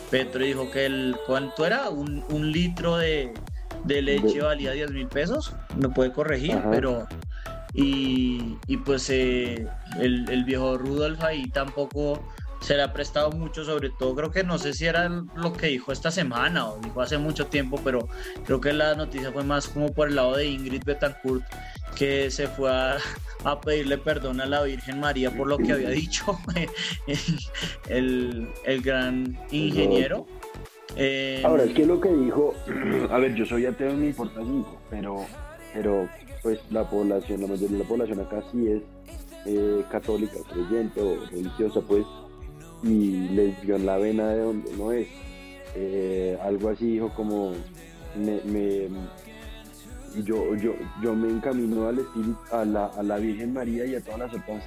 [SPEAKER 2] Petro dijo que el, ¿cuánto era? Un, un litro de, de leche valía 10 mil pesos, me puede corregir, Ajá. pero... Y, y pues eh, el, el, viejo Rudolf ahí tampoco se le ha prestado mucho, sobre todo creo que no sé si era lo que dijo esta semana o dijo hace mucho tiempo, pero creo que la noticia fue más como por el lado de Ingrid Betancourt, que se fue a, pedirle perdón a la Virgen María por lo que había dicho el, el gran ingeniero.
[SPEAKER 1] Eh, Ahora, es que lo que dijo, a ver, yo soy ateo, me importa cinco, pero pero pues la población, la mayoría de la población acá sí es eh, católica, creyente o religiosa, pues, y les dio en la vena de donde no es. Eh, algo así dijo como, me, yo, yo, yo me encamino al espíritu, a la, a la Virgen María y a todas las otras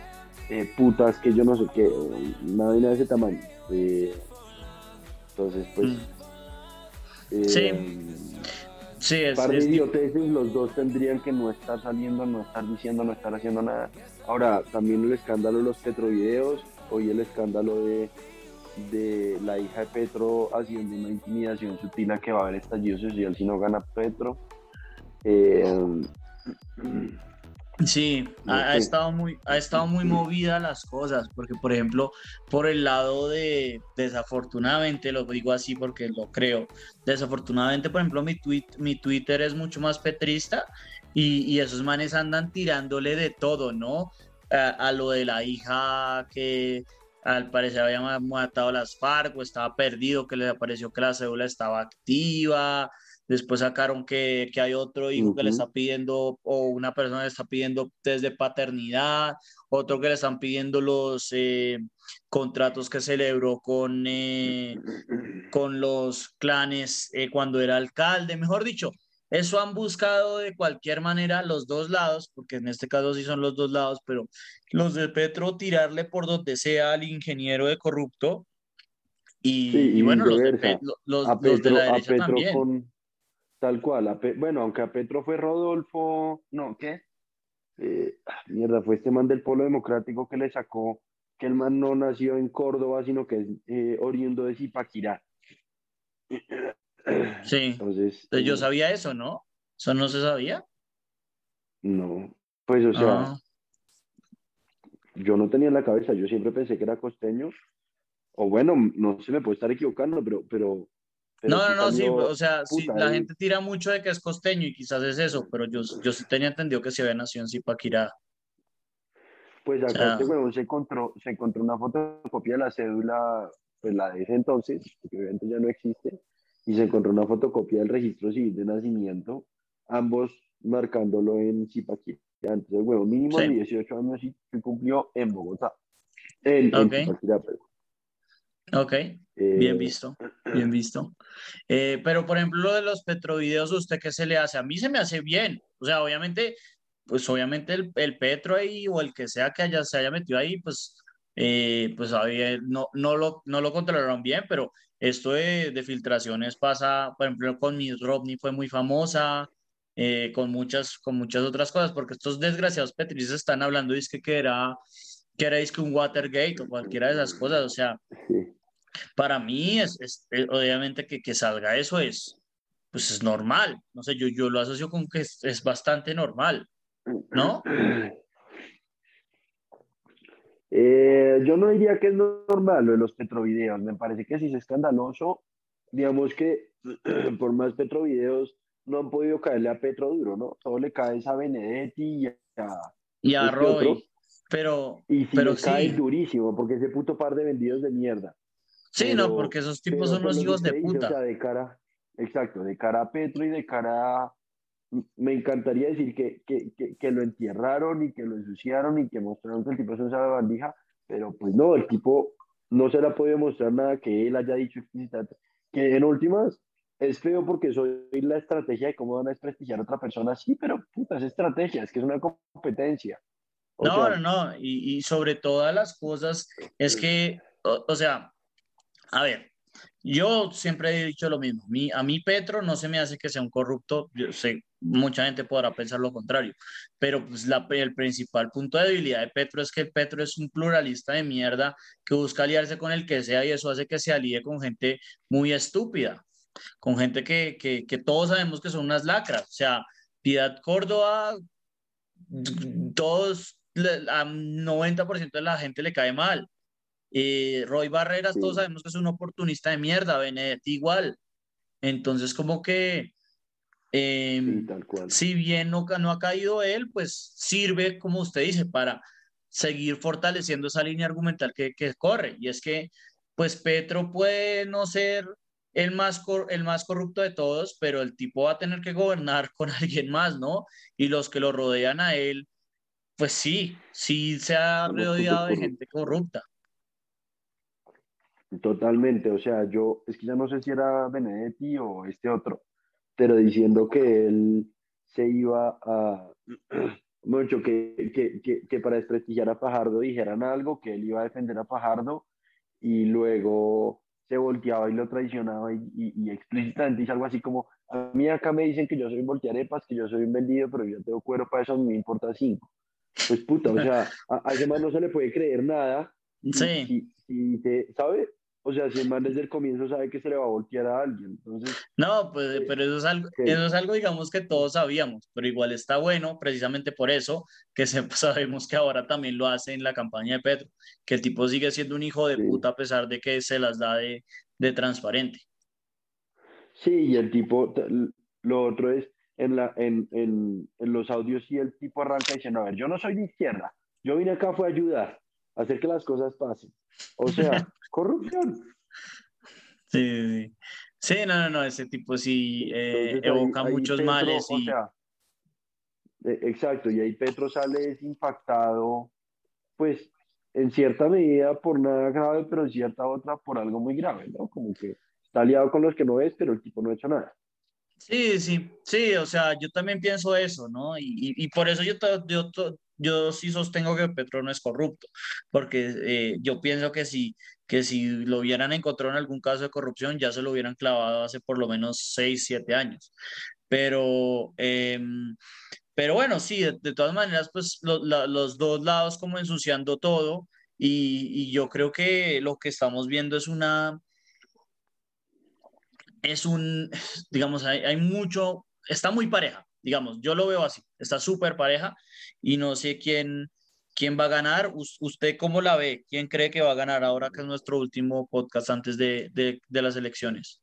[SPEAKER 1] eh, putas que yo no sé qué, una vena de ese tamaño. entonces, pues...
[SPEAKER 2] Mm. sí. Sí, es,
[SPEAKER 1] par de idioteces, los dos tendrían que no estar saliendo, no estar diciendo, no estar haciendo nada. Ahora, también el escándalo de los petrovideos, hoy el escándalo de, de la hija de Petro haciendo una intimidación sutil a que va a haber estallido social si no gana Petro. Eh,
[SPEAKER 2] Sí, ha, estado muy, ha estado muy movida las cosas, porque por ejemplo, por el lado de, desafortunadamente, lo digo así porque lo creo, desafortunadamente, por ejemplo, mi, tweet, mi Twitter es mucho más petrista y, esos manes andan tirándole de todo, ¿no? A, lo de la hija que al parecer había matado a las FARC o estaba perdido, que le apareció que la cédula estaba activa, Después sacaron que, hay otro hijo que le está pidiendo, o una persona le está pidiendo test de paternidad, otro que le están pidiendo los eh, contratos que celebró con, eh, con los clanes eh, cuando era alcalde. Mejor dicho, eso han buscado de cualquier manera los dos lados, porque en este caso sí son los dos lados, pero los de Petro tirarle por donde sea al ingeniero de corrupto. Y, bueno, los de, los, de, la derecha también.
[SPEAKER 1] Tal cual. bueno, aunque a Petro fue Rodolfo, no, ¿qué? Eh, ah, mierda, fue este man del Polo Democrático que le sacó que el man no nació en Córdoba, sino que es eh, oriundo de Zipaquirá.
[SPEAKER 2] Sí. Entonces, yo eh, sabía eso, ¿no? ¿Eso no se sabía?
[SPEAKER 1] No, pues o sea, ah. yo no tenía en la cabeza, yo siempre pensé que era costeño, o bueno, no se me puede estar equivocando, pero, pero
[SPEAKER 2] no, no, no, sí, o sea, la gente tira mucho de que es costeño y quizás es eso, pero yo, yo sí tenía entendido que se había nacido en Zipaquirá.
[SPEAKER 1] Pues acá este huevón se encontró, se encontró una fotocopia de la cédula, pues la de ese entonces, que obviamente ya no existe, y se encontró una fotocopia del registro civil de nacimiento, ambos marcándolo en Zipaquirá. Entonces el huevón mínimo de 18 años y cumplió en Bogotá. En, Zipaquirá, pero.
[SPEAKER 2] Ok, bien eh, visto, bien visto. Eh, pero, por ejemplo, lo de los petrovideos, ¿usted qué se le hace? A mí se me hace bien. O sea, obviamente, pues obviamente el, el petro ahí o el que sea que haya, se haya metido ahí, pues, eh, pues no, no, lo, no lo controlaron bien, pero esto de, de filtraciones pasa, por ejemplo, con Miss Romney fue muy famosa, con, muchas, con muchas otras cosas, porque estos desgraciados petristas están hablando, dice que era que era que un Watergate o cualquiera de esas cosas, o sea, para mí es, eh, obviamente que, que, salga eso es, pues es normal, no sé, yo, yo lo asocio con que es, bastante normal, ¿no?
[SPEAKER 1] Eh, yo no diría que es normal lo de los petrovideos, me parece que sí es escandaloso, digamos que por más petrovideos no han podido caerle a Petro duro, ¿no? Todo le cae a Benedetti y a,
[SPEAKER 2] y a este Roy. Pero,
[SPEAKER 1] y
[SPEAKER 2] pero
[SPEAKER 1] cae durísimo, porque ese puto par de vendidos de mierda.
[SPEAKER 2] Sí, no, porque esos tipos son los hijos de puta.
[SPEAKER 1] de cara, exacto, de cara a Petro y de cara a, me encantaría decir que, que, que, lo entierraron y que lo ensuciaron y que mostraron que el tipo es una bandija, pero pues no, el tipo no se le ha podido mostrar nada que él haya dicho explícitamente. Que en últimas es feo porque soy la estrategia de cómo van a desprestigiar a otra persona. Sí, pero puta, es estrategia, es que es una competencia.
[SPEAKER 2] no, no, no, y, y, sobre todas las cosas es que, o sea, a ver, yo siempre he dicho lo mismo. a mí Petro no se me hace que sea un corrupto. Mucha gente podrá pensar lo contrario, pero pues el principal punto de debilidad de Petro es que Petro es un pluralista de mierda que busca aliarse con el que sea y eso hace que se alíe con gente muy estúpida, con gente que, todos sabemos que son unas lacras. O sea, Piedad Córdoba, todos, a 90% de la gente le cae mal. Eh, Roy Barreras, todos sabemos que es un oportunista de mierda, Benedetti igual. Entonces, como que, em, si bien no, no ha caído él, pues sirve, como usted dice, para seguir fortaleciendo esa línea argumental que, que corre. Y es que, pues Petro puede no ser el más, el más corrupto de todos, pero el tipo va a tener que gobernar con alguien más, ¿no? Y los que lo rodean a él, pues sí, sí se ha rodeado de gente corrupta.
[SPEAKER 1] Totalmente, o sea, yo, es que ya no sé si era Benedetti o este otro, pero diciendo que él se iba a, mucho, que, que, que, que para desprestigiar a Fajardo dijeran algo, que él iba a defender a Fajardo y luego se volteaba y lo traicionaba y, y, explícitamente dice algo así como, a mí acá me dicen que yo soy un voltearepas, que yo soy un vendido, pero yo tengo cuero para eso, me importa cinco. Pues puta, o sea, a, a ese man no se le puede creer nada.
[SPEAKER 2] sí.
[SPEAKER 1] Y, te, ¿sabe? O sea, si el man desde el comienzo sabe que se le va a voltear a alguien, entonces...
[SPEAKER 2] No, pues, eh, pero eso es, algo, eso es algo, digamos, que todos sabíamos, pero igual está bueno, precisamente por eso, que sabemos que ahora también lo hace en la campaña de Petro, que el tipo sigue siendo un hijo de puta a pesar de que se las da de, de transparente.
[SPEAKER 1] Sí, y el tipo, lo otro es, en, la, en, en, en los audios y el tipo arranca diciendo, a ver, yo no soy de izquierda, yo vine acá fue a ayudar, hacer que las cosas pasen. O sea, corrupción.
[SPEAKER 2] Sí, sí, no, no, no, ese tipo sí eh, evoca muchos males. Y...
[SPEAKER 1] E, exacto, y ahí Petro sale impactado, pues en cierta medida por nada grave, pero en cierta otra por algo muy grave, ¿no? Como que está aliado con los que no es, pero el tipo no ha hecho nada.
[SPEAKER 2] Sí, sí, sí, o sea, yo también pienso eso, ¿no? Y, y, por eso yo, yo, yo sí sostengo que Petro no es corrupto, porque eh, yo pienso que si, que si lo hubieran encontrado en algún caso de corrupción, ya se lo hubieran clavado hace por lo menos 6, 7 años. Pero, em, pero bueno, sí, de, todas maneras, pues los dos lados como ensuciando todo, y, y yo creo que lo que estamos viendo es una es un, digamos, hay, hay, mucho, está muy pareja, digamos, yo lo veo así, está súper pareja y no sé quién, quién va a ganar. ¿Usted cómo la ve? ¿Quién cree que va a ganar ahora que es nuestro último podcast antes de, de, las elecciones?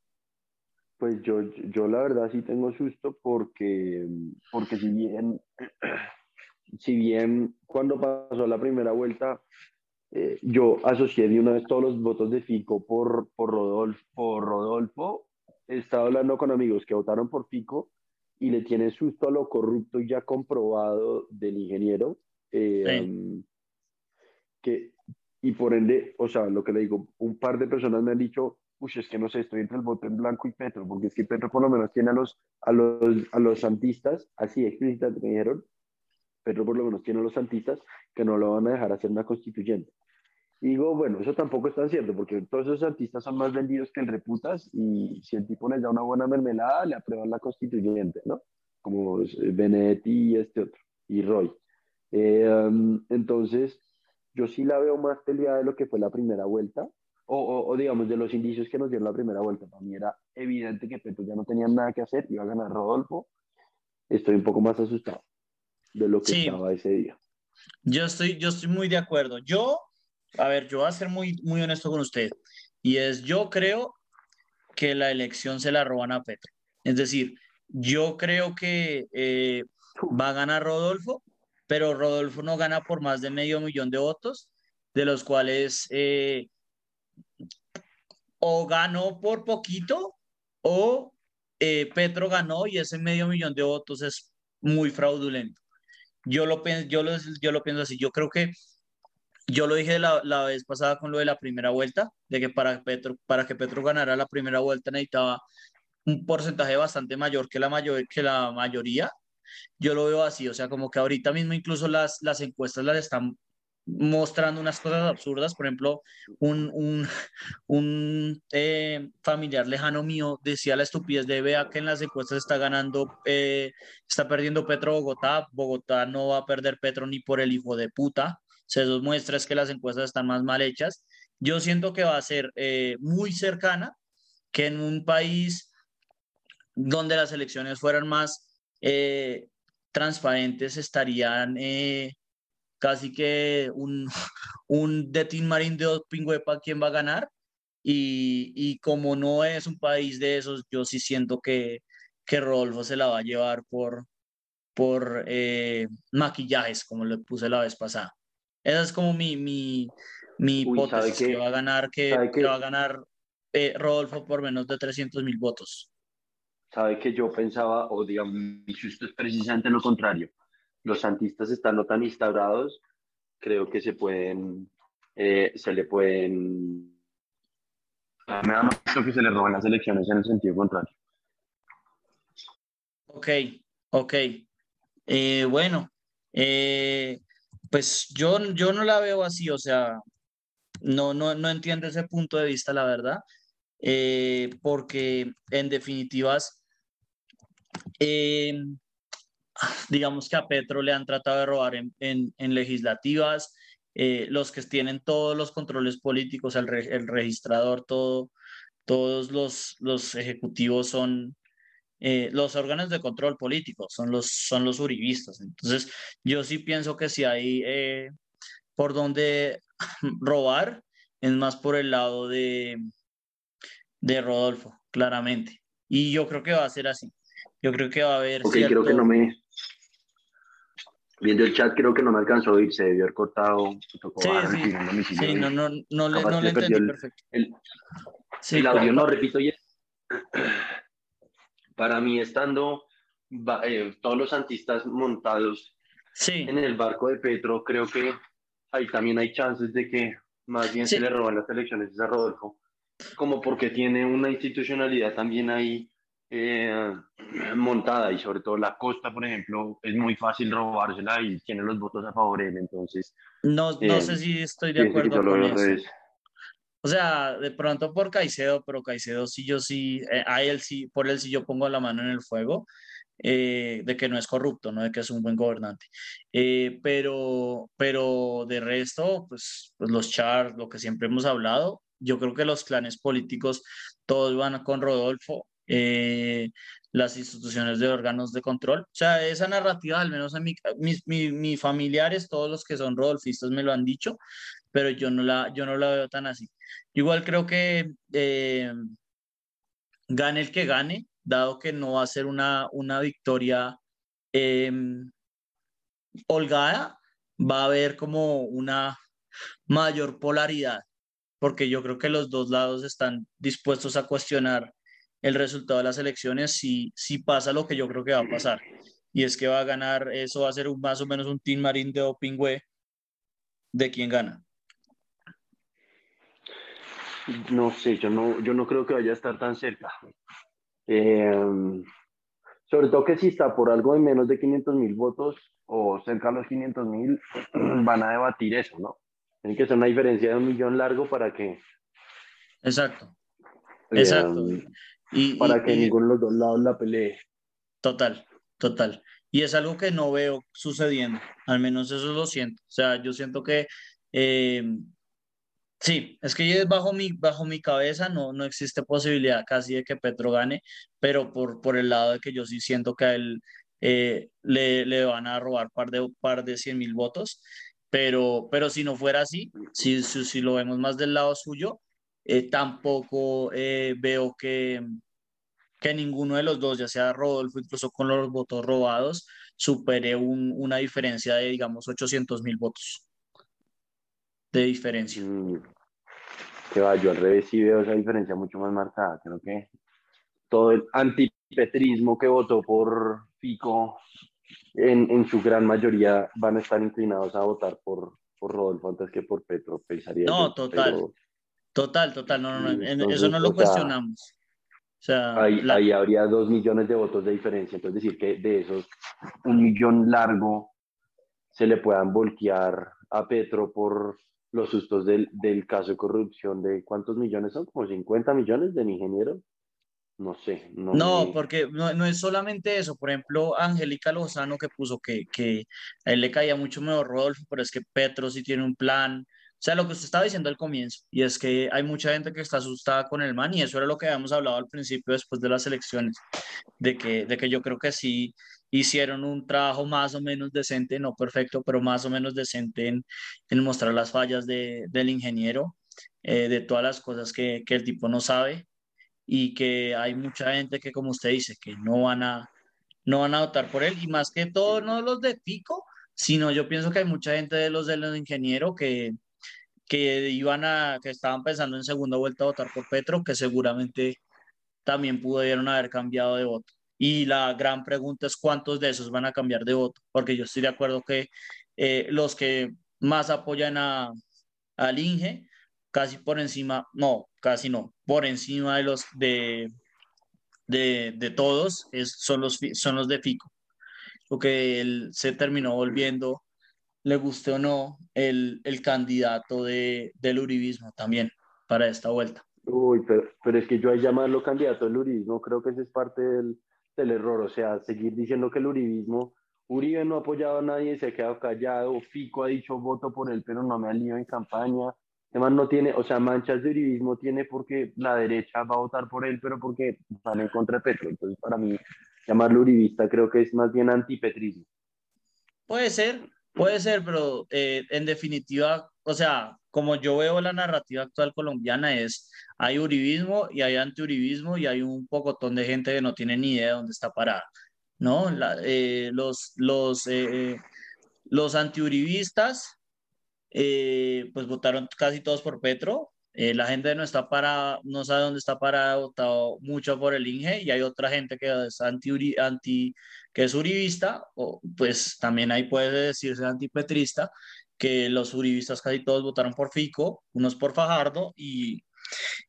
[SPEAKER 1] Pues yo, yo la verdad sí tengo susto porque, porque si bien, si bien cuando pasó la primera vuelta, eh, yo asocié de una vez todos los votos de Fico por, por, Rodolfo, por Rodolfo he estado hablando con amigos que votaron por Fico y le tienen susto a lo corrupto ya comprobado del ingeniero. Eh, que, y por ende, o sea, lo que le digo, un par de personas me han dicho, uy, es que no sé, estoy entre el voto en blanco y Petro, porque es que Petro por lo menos tiene a los, a los, a los santistas, así explícitamente me dijeron, Petro por lo menos tiene a los santistas que no lo van a dejar hacer una constituyente. Y digo, bueno, eso tampoco es tan cierto, porque todos esos artistas son más vendidos que el reputas y si el tipo les da una buena mermelada, le aprueban la constituyente, ¿no? Como Benedetti y este otro, y Roy. Eh, um, entonces, yo sí la veo más peleada de lo que fue la primera vuelta, o, o, digamos, de los indicios que nos dieron la primera vuelta. Para mí era evidente que Petro ya no tenía nada que hacer, iba a ganar Rodolfo. Estoy un poco más asustado de lo que estaba ese día.
[SPEAKER 2] Yo estoy, yo estoy muy de acuerdo. Yo a ver, yo voy a ser muy, muy honesto con usted. Y es, yo creo que la elección se la roban a Petro. Es decir, yo creo que eh, va a ganar Rodolfo, pero Rodolfo no gana por más de medio millón de votos, de los cuales eh, o ganó por poquito o eh, Petro ganó y ese medio millón de votos es muy fraudulento. Yo lo, yo yo lo pienso así. Yo creo que yo lo dije la, la, vez pasada con lo de la primera vuelta, de que para, Petro, para que Petro ganara la primera vuelta necesitaba un porcentaje bastante mayor que la, mayor, que la mayoría. Yo lo veo así, o sea, como que ahorita mismo incluso las, las encuestas las están mostrando unas cosas absurdas. Por ejemplo, un, un, un eh, familiar lejano mío decía la estupidez de vea que en las encuestas está ganando, eh, está perdiendo Petro Bogotá. Bogotá no va a perder Petro ni por el hijo de puta se muestra es que las encuestas están más mal hechas. Yo siento que va a ser eh, muy cercana, que en un país donde las elecciones fueran más eh, transparentes estarían eh, casi que un, un de Team Marín de Pingüepa quién va a ganar. Y, y, como no es un país de esos, yo sí siento que, que Rodolfo se la va a llevar por, por maquillajes, como le puse la vez pasada. Esa es como mi, mi, mi hipótesis, que, va a ganar, que, va a ganar eh, Rodolfo por menos de 300 mil votos.
[SPEAKER 1] Sabe que yo pensaba, o digamos, esto es precisamente lo contrario. Los santistas están no tan instaurados, creo que se pueden, eh, se le pueden, me da más que se le roban las elecciones en el sentido contrario.
[SPEAKER 2] Ok, ok. Eh, bueno, pues yo, yo no la veo así, o sea, no, no, no entiendo ese punto de vista, la verdad, eh, porque en definitivas, eh, digamos que a Petro le han tratado de robar en, legislativas, eh, los que tienen todos los controles políticos, el, registrador, todo, todos los, los ejecutivos son, los órganos de control político son los, son los uribistas. Entonces, yo sí pienso que si hay por donde robar, es más por el lado de, de Rodolfo, claramente. Y yo creo que va a ser así. Yo creo que va a haber.
[SPEAKER 1] Ok, creo que no me. Viendo el chat, creo que no me alcanzó a oír, se debió haber cortado.
[SPEAKER 2] sí, sí. sí no, no, no, le, no le entendí el, perfecto.
[SPEAKER 1] El, sí, el audio, no, repito, ya. Para mí, estando eh, todos los antistas montados
[SPEAKER 2] sí.
[SPEAKER 1] en el barco de Petro, creo que ahí también hay chances de que más bien se le roban las elecciones a Rodolfo, como porque tiene una institucionalidad también ahí eh, montada y sobre todo la costa, por ejemplo, es muy fácil robársela y tiene los votos a favor de él, entonces...
[SPEAKER 2] No, no eh, sé si estoy de acuerdo con eso. O sea, de pronto por Caicedo, pero Caicedo sí yo sí, eh, sí, por él sí yo pongo la mano en el fuego. Eh, de que no es corrupto, no de que es un buen gobernante. Eh, pero, pero de resto, pues, pues los chars, lo que siempre hemos hablado, yo creo que los clanes políticos todos van con Rodolfo, eh, las instituciones de órganos de control. O sea, esa narrativa, al menos a mi, mis, mis, familiares, todos los que son rodolfistas me lo han dicho, pero yo no la, yo no la veo tan así. Igual creo que gane el que gane, dado que no va a ser una, una victoria em, holgada, va a haber como una mayor polaridad, porque yo creo que los dos lados están dispuestos a cuestionar el resultado de las elecciones si, si pasa lo que yo creo que va a pasar. Y es que va a ganar, eso va a ser un, más o menos un Team Marín de Opingüe de quién gana.
[SPEAKER 1] No sé, yo no, yo no creo que vaya a estar tan cerca. Eh, sobre todo que si está por algo de menos de 500 mil votos o cerca de los 500 mil, van a debatir eso, ¿no? Tiene que ser una diferencia de un millón largo para que...
[SPEAKER 2] Exacto. Eh, Exacto.
[SPEAKER 1] Y, para que ninguno de los dos lados la pelee.
[SPEAKER 2] Total, total. Y es algo que no veo sucediendo, al menos eso lo siento. O sea, yo siento que eh, Sí, es que bajo mi, bajo mi cabeza no, no existe posibilidad casi de que Petro gane, pero por, por el lado de que yo sí siento que a él eh, le, le, van a robar par de, par de 100 mil votos, pero, pero si no fuera así, si, si, lo vemos más del lado suyo, eh, tampoco eh, veo que, que ninguno de los dos, ya sea Rodolfo, incluso con los votos robados, supere un, una diferencia de, digamos, 800 mil votos de diferencia. Mm,
[SPEAKER 1] que va, yo al revés sí veo esa diferencia mucho más marcada. Creo que todo el antipetrismo que votó por Fico, en, en su gran mayoría van a estar inclinados a votar por, por Rodolfo antes que por Petro, pensaría.
[SPEAKER 2] No, total. Total, total, no, no, no, eso no lo cuestionamos. o sea,
[SPEAKER 1] ahí, ahí, habría dos millones de votos de diferencia, entonces decir que de esos un millón largo se le puedan voltear a Petro por los sustos del, del, caso de corrupción de cuántos millones son, como 50 millones del ingeniero. No sé.
[SPEAKER 2] No, no porque no, no, es solamente eso. Por ejemplo, Angélica Lozano que puso que, que a él le caía mucho mejor Rodolfo, pero es que Petro sí tiene un plan. O sea, lo que usted estaba diciendo al comienzo, y es que hay mucha gente que está asustada con el man, y eso era lo que habíamos hablado al principio después de las elecciones, de que, de que yo creo que sí, hicieron un trabajo más o menos decente, no perfecto, pero más o menos decente en, en mostrar las fallas de, del ingeniero, eh, de todas las cosas que, que, el tipo no sabe y que hay mucha gente que, como usted dice, que no van a, no van a votar por él y más que todo, no los de Pico, sino yo pienso que hay mucha gente de los del ingeniero que, que iban a, que estaban pensando en segunda vuelta a votar por Petro, que seguramente también pudieron haber cambiado de voto. Y la gran pregunta es cuántos de esos van a cambiar de voto, porque yo estoy de acuerdo que eh, los que más apoyan a, al INGE, casi por encima, no, casi no, por encima de los de, de, de todos, es, son, los, son los de FICO, porque él se terminó volviendo le guste o no, el, el candidato de, del uribismo también para esta vuelta.
[SPEAKER 1] Uy, pero, pero es que yo a llamarlo candidato del uribismo, creo que ese es parte del, del error, o sea, seguir diciendo que el uribismo, Uribe no ha apoyado a nadie, se ha quedado callado, Fico ha dicho voto por él, pero no me ha lío en campaña, además no tiene, o sea, manchas de uribismo tiene porque la derecha va a votar por él, pero porque van en contra de Petro, entonces para mí llamarlo uribista creo que es más bien antipetrismo.
[SPEAKER 2] Puede ser, Puede ser, pero eh, en definitiva, o sea, como yo veo la narrativa actual colombiana es, hay uribismo y hay antiuribismo y hay un pocotón de gente que no tiene ni idea de dónde está parada, ¿no? Eh, los los, eh, los antiuribistas, pues votaron casi todos por Petro, la gente no está para, no sabe dónde está parada, ha votado mucho por el INGE y hay otra gente que es anti, anti que es uribista, o, pues también ahí puede decirse antipetrista, que los uribistas casi todos votaron por Fico, unos por Fajardo y,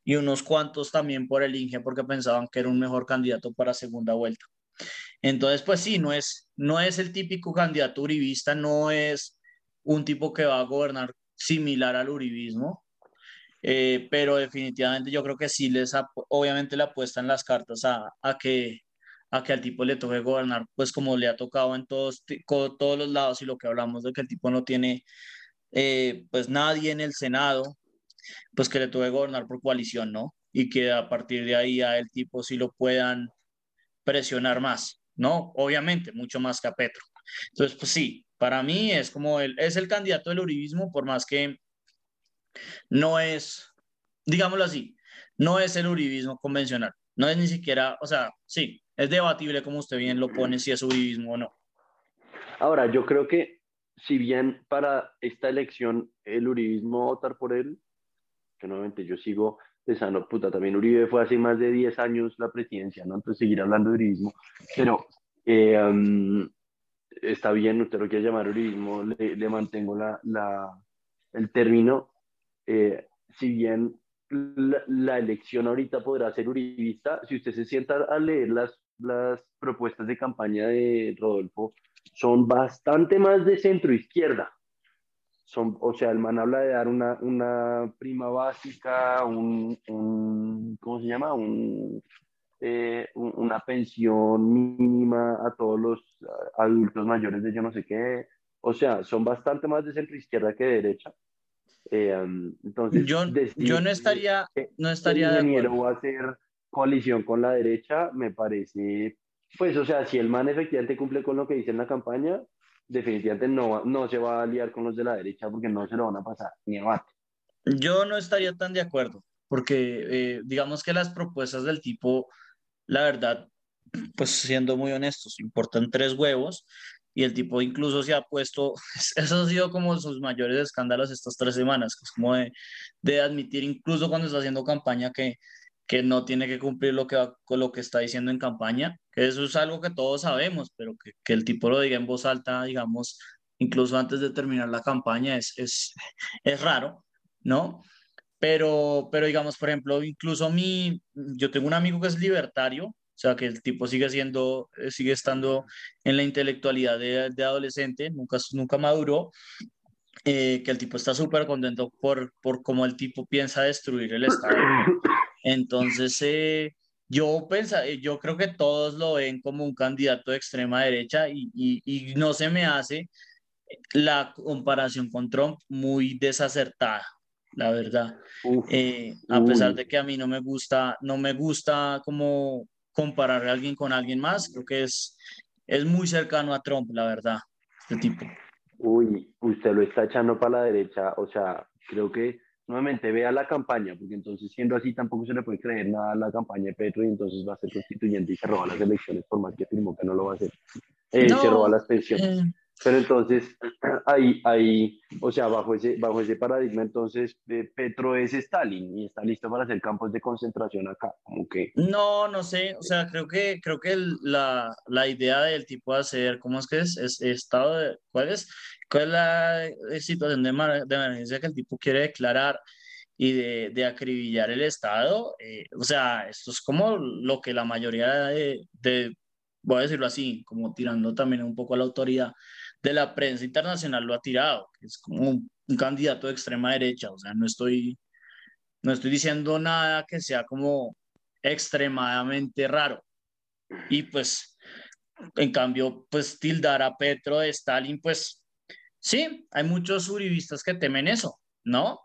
[SPEAKER 2] y unos cuantos también por el Inge porque pensaban que era un mejor candidato para segunda vuelta. Entonces, pues sí, no es, no es el típico candidato uribista, no es un tipo que va a gobernar similar al uribismo, eh, pero definitivamente yo creo que sí les, obviamente le apuestan las cartas a, a que a que al tipo le toque gobernar, pues como le ha tocado en todos, todos los lados y lo que hablamos de que el tipo no tiene eh, pues nadie en el Senado, pues que le toque gobernar por coalición, ¿no? Y que a partir de ahí a el tipo sí lo puedan presionar más, ¿no? Obviamente, mucho más que a Petro. Entonces, pues sí, para mí es como el, es el candidato del uribismo, por más que no es, digámoslo así, no es el uribismo convencional, no es ni siquiera, o sea, sí, es debatible como usted bien lo pone si es uribismo o no.
[SPEAKER 1] Ahora, yo creo que si bien para esta elección el uribismo votar por él, que nuevamente yo sigo pensando, puta, también Uribe fue hace más de 10 años la presidencia, ¿no? Entonces seguir hablando de uribismo, pero eh, está bien, usted lo quiere llamar uribismo, le, mantengo la, la, el término, eh, si bien la, elección ahorita podrá ser uribista, si usted se sienta a leer las las propuestas de campaña de Rodolfo son bastante más de centro izquierda. Son, o sea, el man habla de dar una, una prima básica, un, un, ¿cómo se llama? Un, eh, una pensión mínima a todos los adultos mayores de yo no sé qué. O sea, son bastante más de centro izquierda que de derecha. Eh, entonces,
[SPEAKER 2] yo, yo no estaría, no estaría de
[SPEAKER 1] acuerdo. va a ser coalición con la derecha, me parece, pues, o sea, si el man efectivamente cumple con lo que dice en la campaña, definitivamente no, no se va a aliar con los de la derecha porque no se lo van a pasar ni abate.
[SPEAKER 2] Yo no estaría tan de acuerdo, porque eh, digamos que las propuestas del tipo, la verdad, pues siendo muy honestos, importan tres huevos y el tipo incluso se ha puesto, eso ha sido como sus mayores escándalos estas tres semanas, que es como de, de admitir incluso cuando está haciendo campaña que que no tiene que cumplir lo que, con lo que está diciendo en campaña, que eso es algo que todos sabemos, pero que, que el tipo lo diga en voz alta, digamos, incluso antes de terminar la campaña, es, es, es raro, ¿no? Pero, pero digamos, por ejemplo, incluso mi, yo tengo un amigo que es libertario, sea, que el tipo sigue siendo, eh, sigue estando en la intelectualidad de, de adolescente, nunca, nunca maduró, eh, que el tipo está súper contento por, por cómo el tipo piensa destruir el Estado. Entonces, eh, yo, pensa, eh, yo creo que todos lo ven como un candidato de extrema derecha y, y, no se me hace la comparación con Trump muy desacertada, la verdad. Eh, a pesar de que a mí no me gusta, no me gusta como comparar a alguien con alguien más, creo que es, es muy cercano a Trump, la verdad, este tipo.
[SPEAKER 1] Uy, usted lo está echando para la derecha, o sea, creo que nuevamente vea la campaña, porque entonces siendo así tampoco se le puede creer nada a la campaña de Petro y entonces va a ser constituyente y se roba las elecciones por más que afirmó que no lo va a hacer. Eh, se roba las pensiones. Eh, Pero entonces, ahí, ahí, o sea, bajo ese, bajo ese paradigma, entonces eh, Petro es Stalin y está listo para hacer campos de concentración acá, como que...
[SPEAKER 2] No, no sé, o sea, creo que, creo que la, la idea del tipo de hacer, ¿cómo es que es? es estado de, ¿Cuál es? ¿Cuál es la eh, situación de, de emergencia que el tipo quiere declarar? y de, de, acribillar el Estado, eh, o sea, esto es como lo que la mayoría de, de, voy a decirlo así, como tirando también un poco a la autoridad de la prensa internacional lo ha tirado, es como un, candidato de extrema derecha, o sea, no estoy, no estoy diciendo nada que sea como extremadamente raro. Y pues, en cambio, pues tildar a Petro de Stalin, pues sí, hay muchos uribistas que temen eso, ¿no?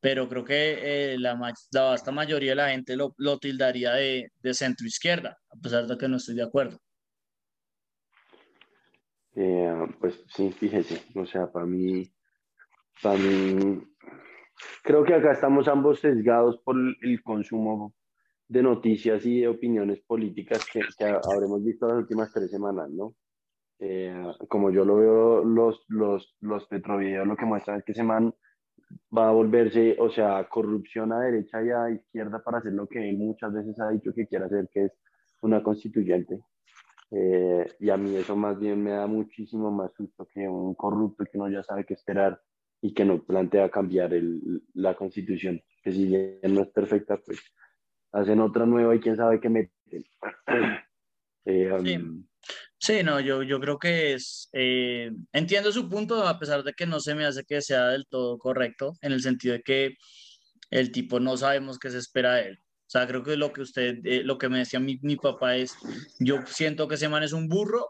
[SPEAKER 2] Pero creo que eh, la, la, vasta mayoría de la gente lo, lo tildaría de, de centro izquierda, a pesar de que no estoy de acuerdo.
[SPEAKER 1] Eh, pues sí, fíjese, o sea, para mí, para mí, creo que acá estamos ambos sesgados por el consumo de noticias y de opiniones políticas que, que habremos visto las últimas tres semanas, ¿no? Eh, como yo lo veo, los, los, los petrovideos lo que muestran es que ese man va a volverse, o sea, corrupción a derecha y a izquierda para hacer lo que él muchas veces ha dicho que quiere hacer, que es una constituyente. Eh, y a mí eso más bien me da muchísimo más susto que un corrupto que uno ya sabe qué esperar y que no plantea cambiar el, la constitución, que si bien no es perfecta, pues hacen otra nueva y quién sabe qué meten.
[SPEAKER 2] Eh, sí. Um, sí. no, yo, yo creo que es, eh, entiendo su punto, a pesar de que no se me hace que sea del todo correcto, en el sentido de que el tipo no sabemos qué se espera de él. O sea, creo que lo que usted, eh, lo que me decía mi, mi, papá es, yo siento que ese man es un burro,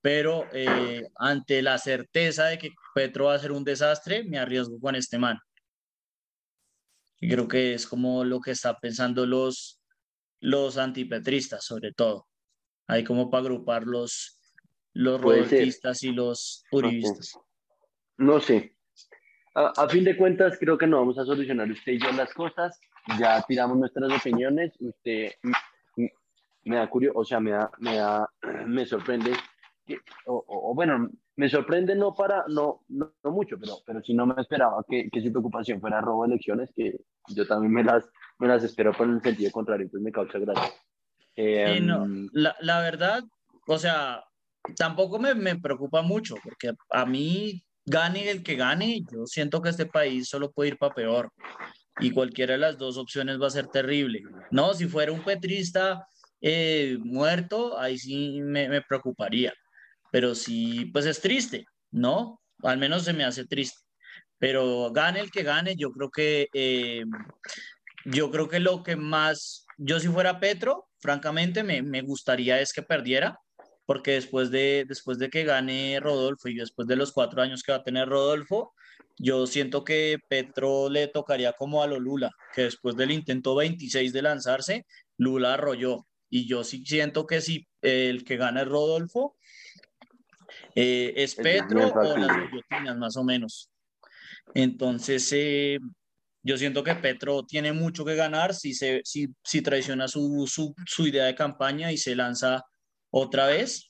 [SPEAKER 2] pero eh, ante la certeza de que Petro va a ser un desastre, me arriesgo con este man. Y creo que es como lo que están pensando los, los antipetristas, sobre todo. Hay como para agrupar los, los y los uribistas.
[SPEAKER 1] No sé. A, a, fin de cuentas, creo que no vamos a solucionar usted y yo las cosas ya tiramos nuestras opiniones, usted me da curioso, o sea, me da, me da, me sorprende, que, o, bueno, me sorprende no para, no, no, mucho, pero, pero si no me esperaba que, que su preocupación fuera robo de elecciones, que yo también me las, me las espero por el sentido contrario, entonces me causa gracia.
[SPEAKER 2] Eh, no, la, la, verdad, o sea, tampoco me, me preocupa mucho, porque a mí, gane el que gane, yo siento que este país solo puede ir para peor y cualquiera de las dos opciones va a ser terrible. No, si fuera un petrista eh, muerto, ahí sí me, preocuparía. Pero sí, pues es triste, ¿no? Al menos se me hace triste. Pero gane el que gane, yo creo que eh, yo creo que lo que más, yo si fuera Petro, francamente me, me gustaría es que perdiera, porque después de, después de que gane Rodolfo y después de los cuatro años que va a tener Rodolfo, yo siento que Petro le tocaría como a lo Lula, que después del intento 26 de lanzarse, Lula arrolló. Y yo sí siento que si el que gana es Rodolfo, eh, es Petro o las guillotinas, más o menos. Entonces, eh, yo siento que Petro tiene mucho que ganar si, se, si, si traiciona su, su, su idea de campaña y se lanza otra vez.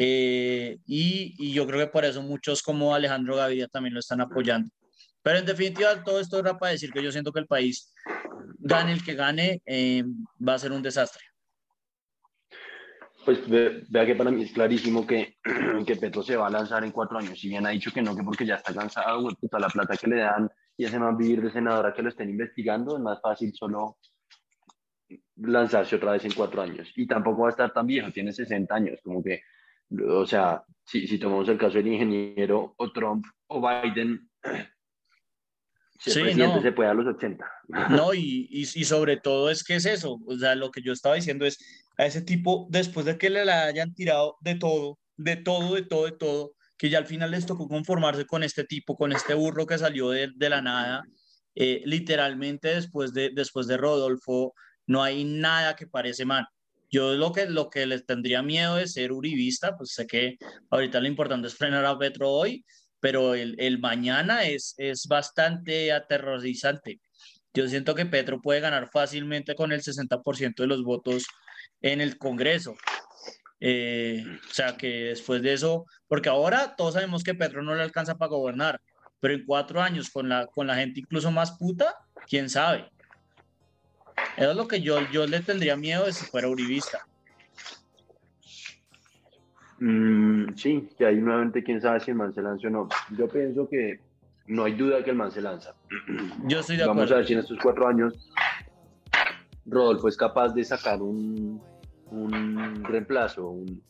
[SPEAKER 2] Eh, y, yo creo que por eso muchos como Alejandro Gaviria también lo están apoyando. Pero en definitiva, todo esto era para decir que yo siento que el país, gane el que gane, eh, va a ser un desastre.
[SPEAKER 1] Pues vea que para mí es clarísimo que, que Petro se va a lanzar en cuatro años. Si bien ha dicho que no, que porque ya está cansado, puta, la plata que le dan y ese más vivir de senadora que lo estén investigando, es más fácil solo lanzarse otra vez en cuatro años. Y tampoco va a estar tan viejo, tiene 60 años, como que o sea, si, si tomamos el caso del ingeniero o Trump o Biden, si el presidente se puede a los 80.
[SPEAKER 2] No, y, y, y, sobre todo es que es eso, o sea, lo que yo estaba diciendo es, a ese tipo, después de que le hayan tirado de todo, de todo, de todo, de todo, que ya al final les tocó conformarse con este tipo, con este burro que salió de, de la nada, eh, literalmente después de, después de Rodolfo, no hay nada que parece mal. Yo lo que, lo que les tendría miedo de ser uribista, pues sé que ahorita lo importante es frenar a Petro hoy, pero el, el mañana es, es bastante aterrorizante. Yo siento que Petro puede ganar fácilmente con el 60% de los votos en el Congreso. Eh, o sea, que después de eso, porque ahora todos sabemos que Petro no le alcanza para gobernar, pero en cuatro años con la, con la gente incluso más puta, quién sabe. Eso es lo que yo, yo le tendría miedo de si fuera uribista.
[SPEAKER 1] Mm, sí, que ahí nuevamente quién sabe si el man se lanza o no. Yo pienso que no hay duda que el man se lanza.
[SPEAKER 2] Yo estoy de acuerdo.
[SPEAKER 1] Vamos a ver si en estos cuatro años Rodolfo es capaz de sacar un, un reemplazo, un,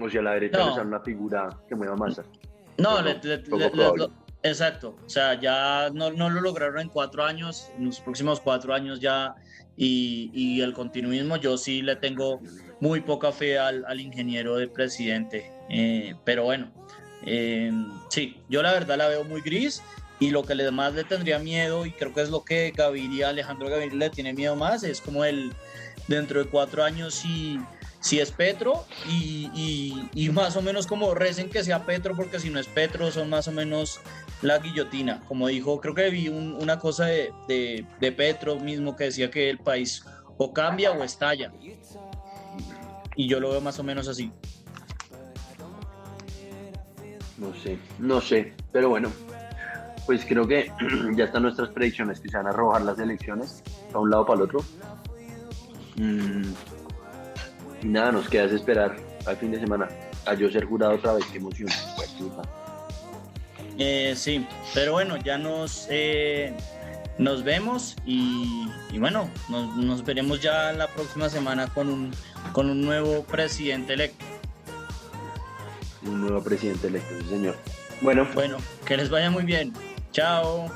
[SPEAKER 1] o sea, a la derecha
[SPEAKER 2] No.
[SPEAKER 1] le sale una figura que mueva masa.
[SPEAKER 2] No, le-
[SPEAKER 1] no,
[SPEAKER 2] le- le- le- exacto. O sea, ya no, lo lograron en cuatro años, en los próximos cuatro años ya, y, el continuismo, yo sí le tengo muy poca fe al, ingeniero de presidente. Eh, pero bueno, eh, sí, yo la verdad la veo muy gris. Y lo que más le tendría miedo, y creo que es lo que Gaviria, Alejandro Gaviria le tiene miedo más, es como el dentro de cuatro años si, si es Petro y, más o menos como recen que sea Petro, porque si no es Petro son más o menos la guillotina. Como dijo, creo que vi un- una cosa de, Petro mismo que decía que el país o cambia o estalla. Y yo lo veo más o menos así.
[SPEAKER 1] No sé, no sé, pero bueno, pues creo que ya están nuestras predicciones que se van a arrojar las elecciones para un lado para el otro. Mm, y nada, nos queda es esperar al fin de semana a yo ser jurado otra vez, qué emoción.
[SPEAKER 2] Eh, sí, pero bueno, ya nos, eh, nos vemos y, y bueno, nos, nos veremos ya la próxima semana con un, con un nuevo presidente electo.
[SPEAKER 1] Un nuevo presidente electo, sí, señor. Bueno,
[SPEAKER 2] Bueno, que les vaya muy bien. Chao.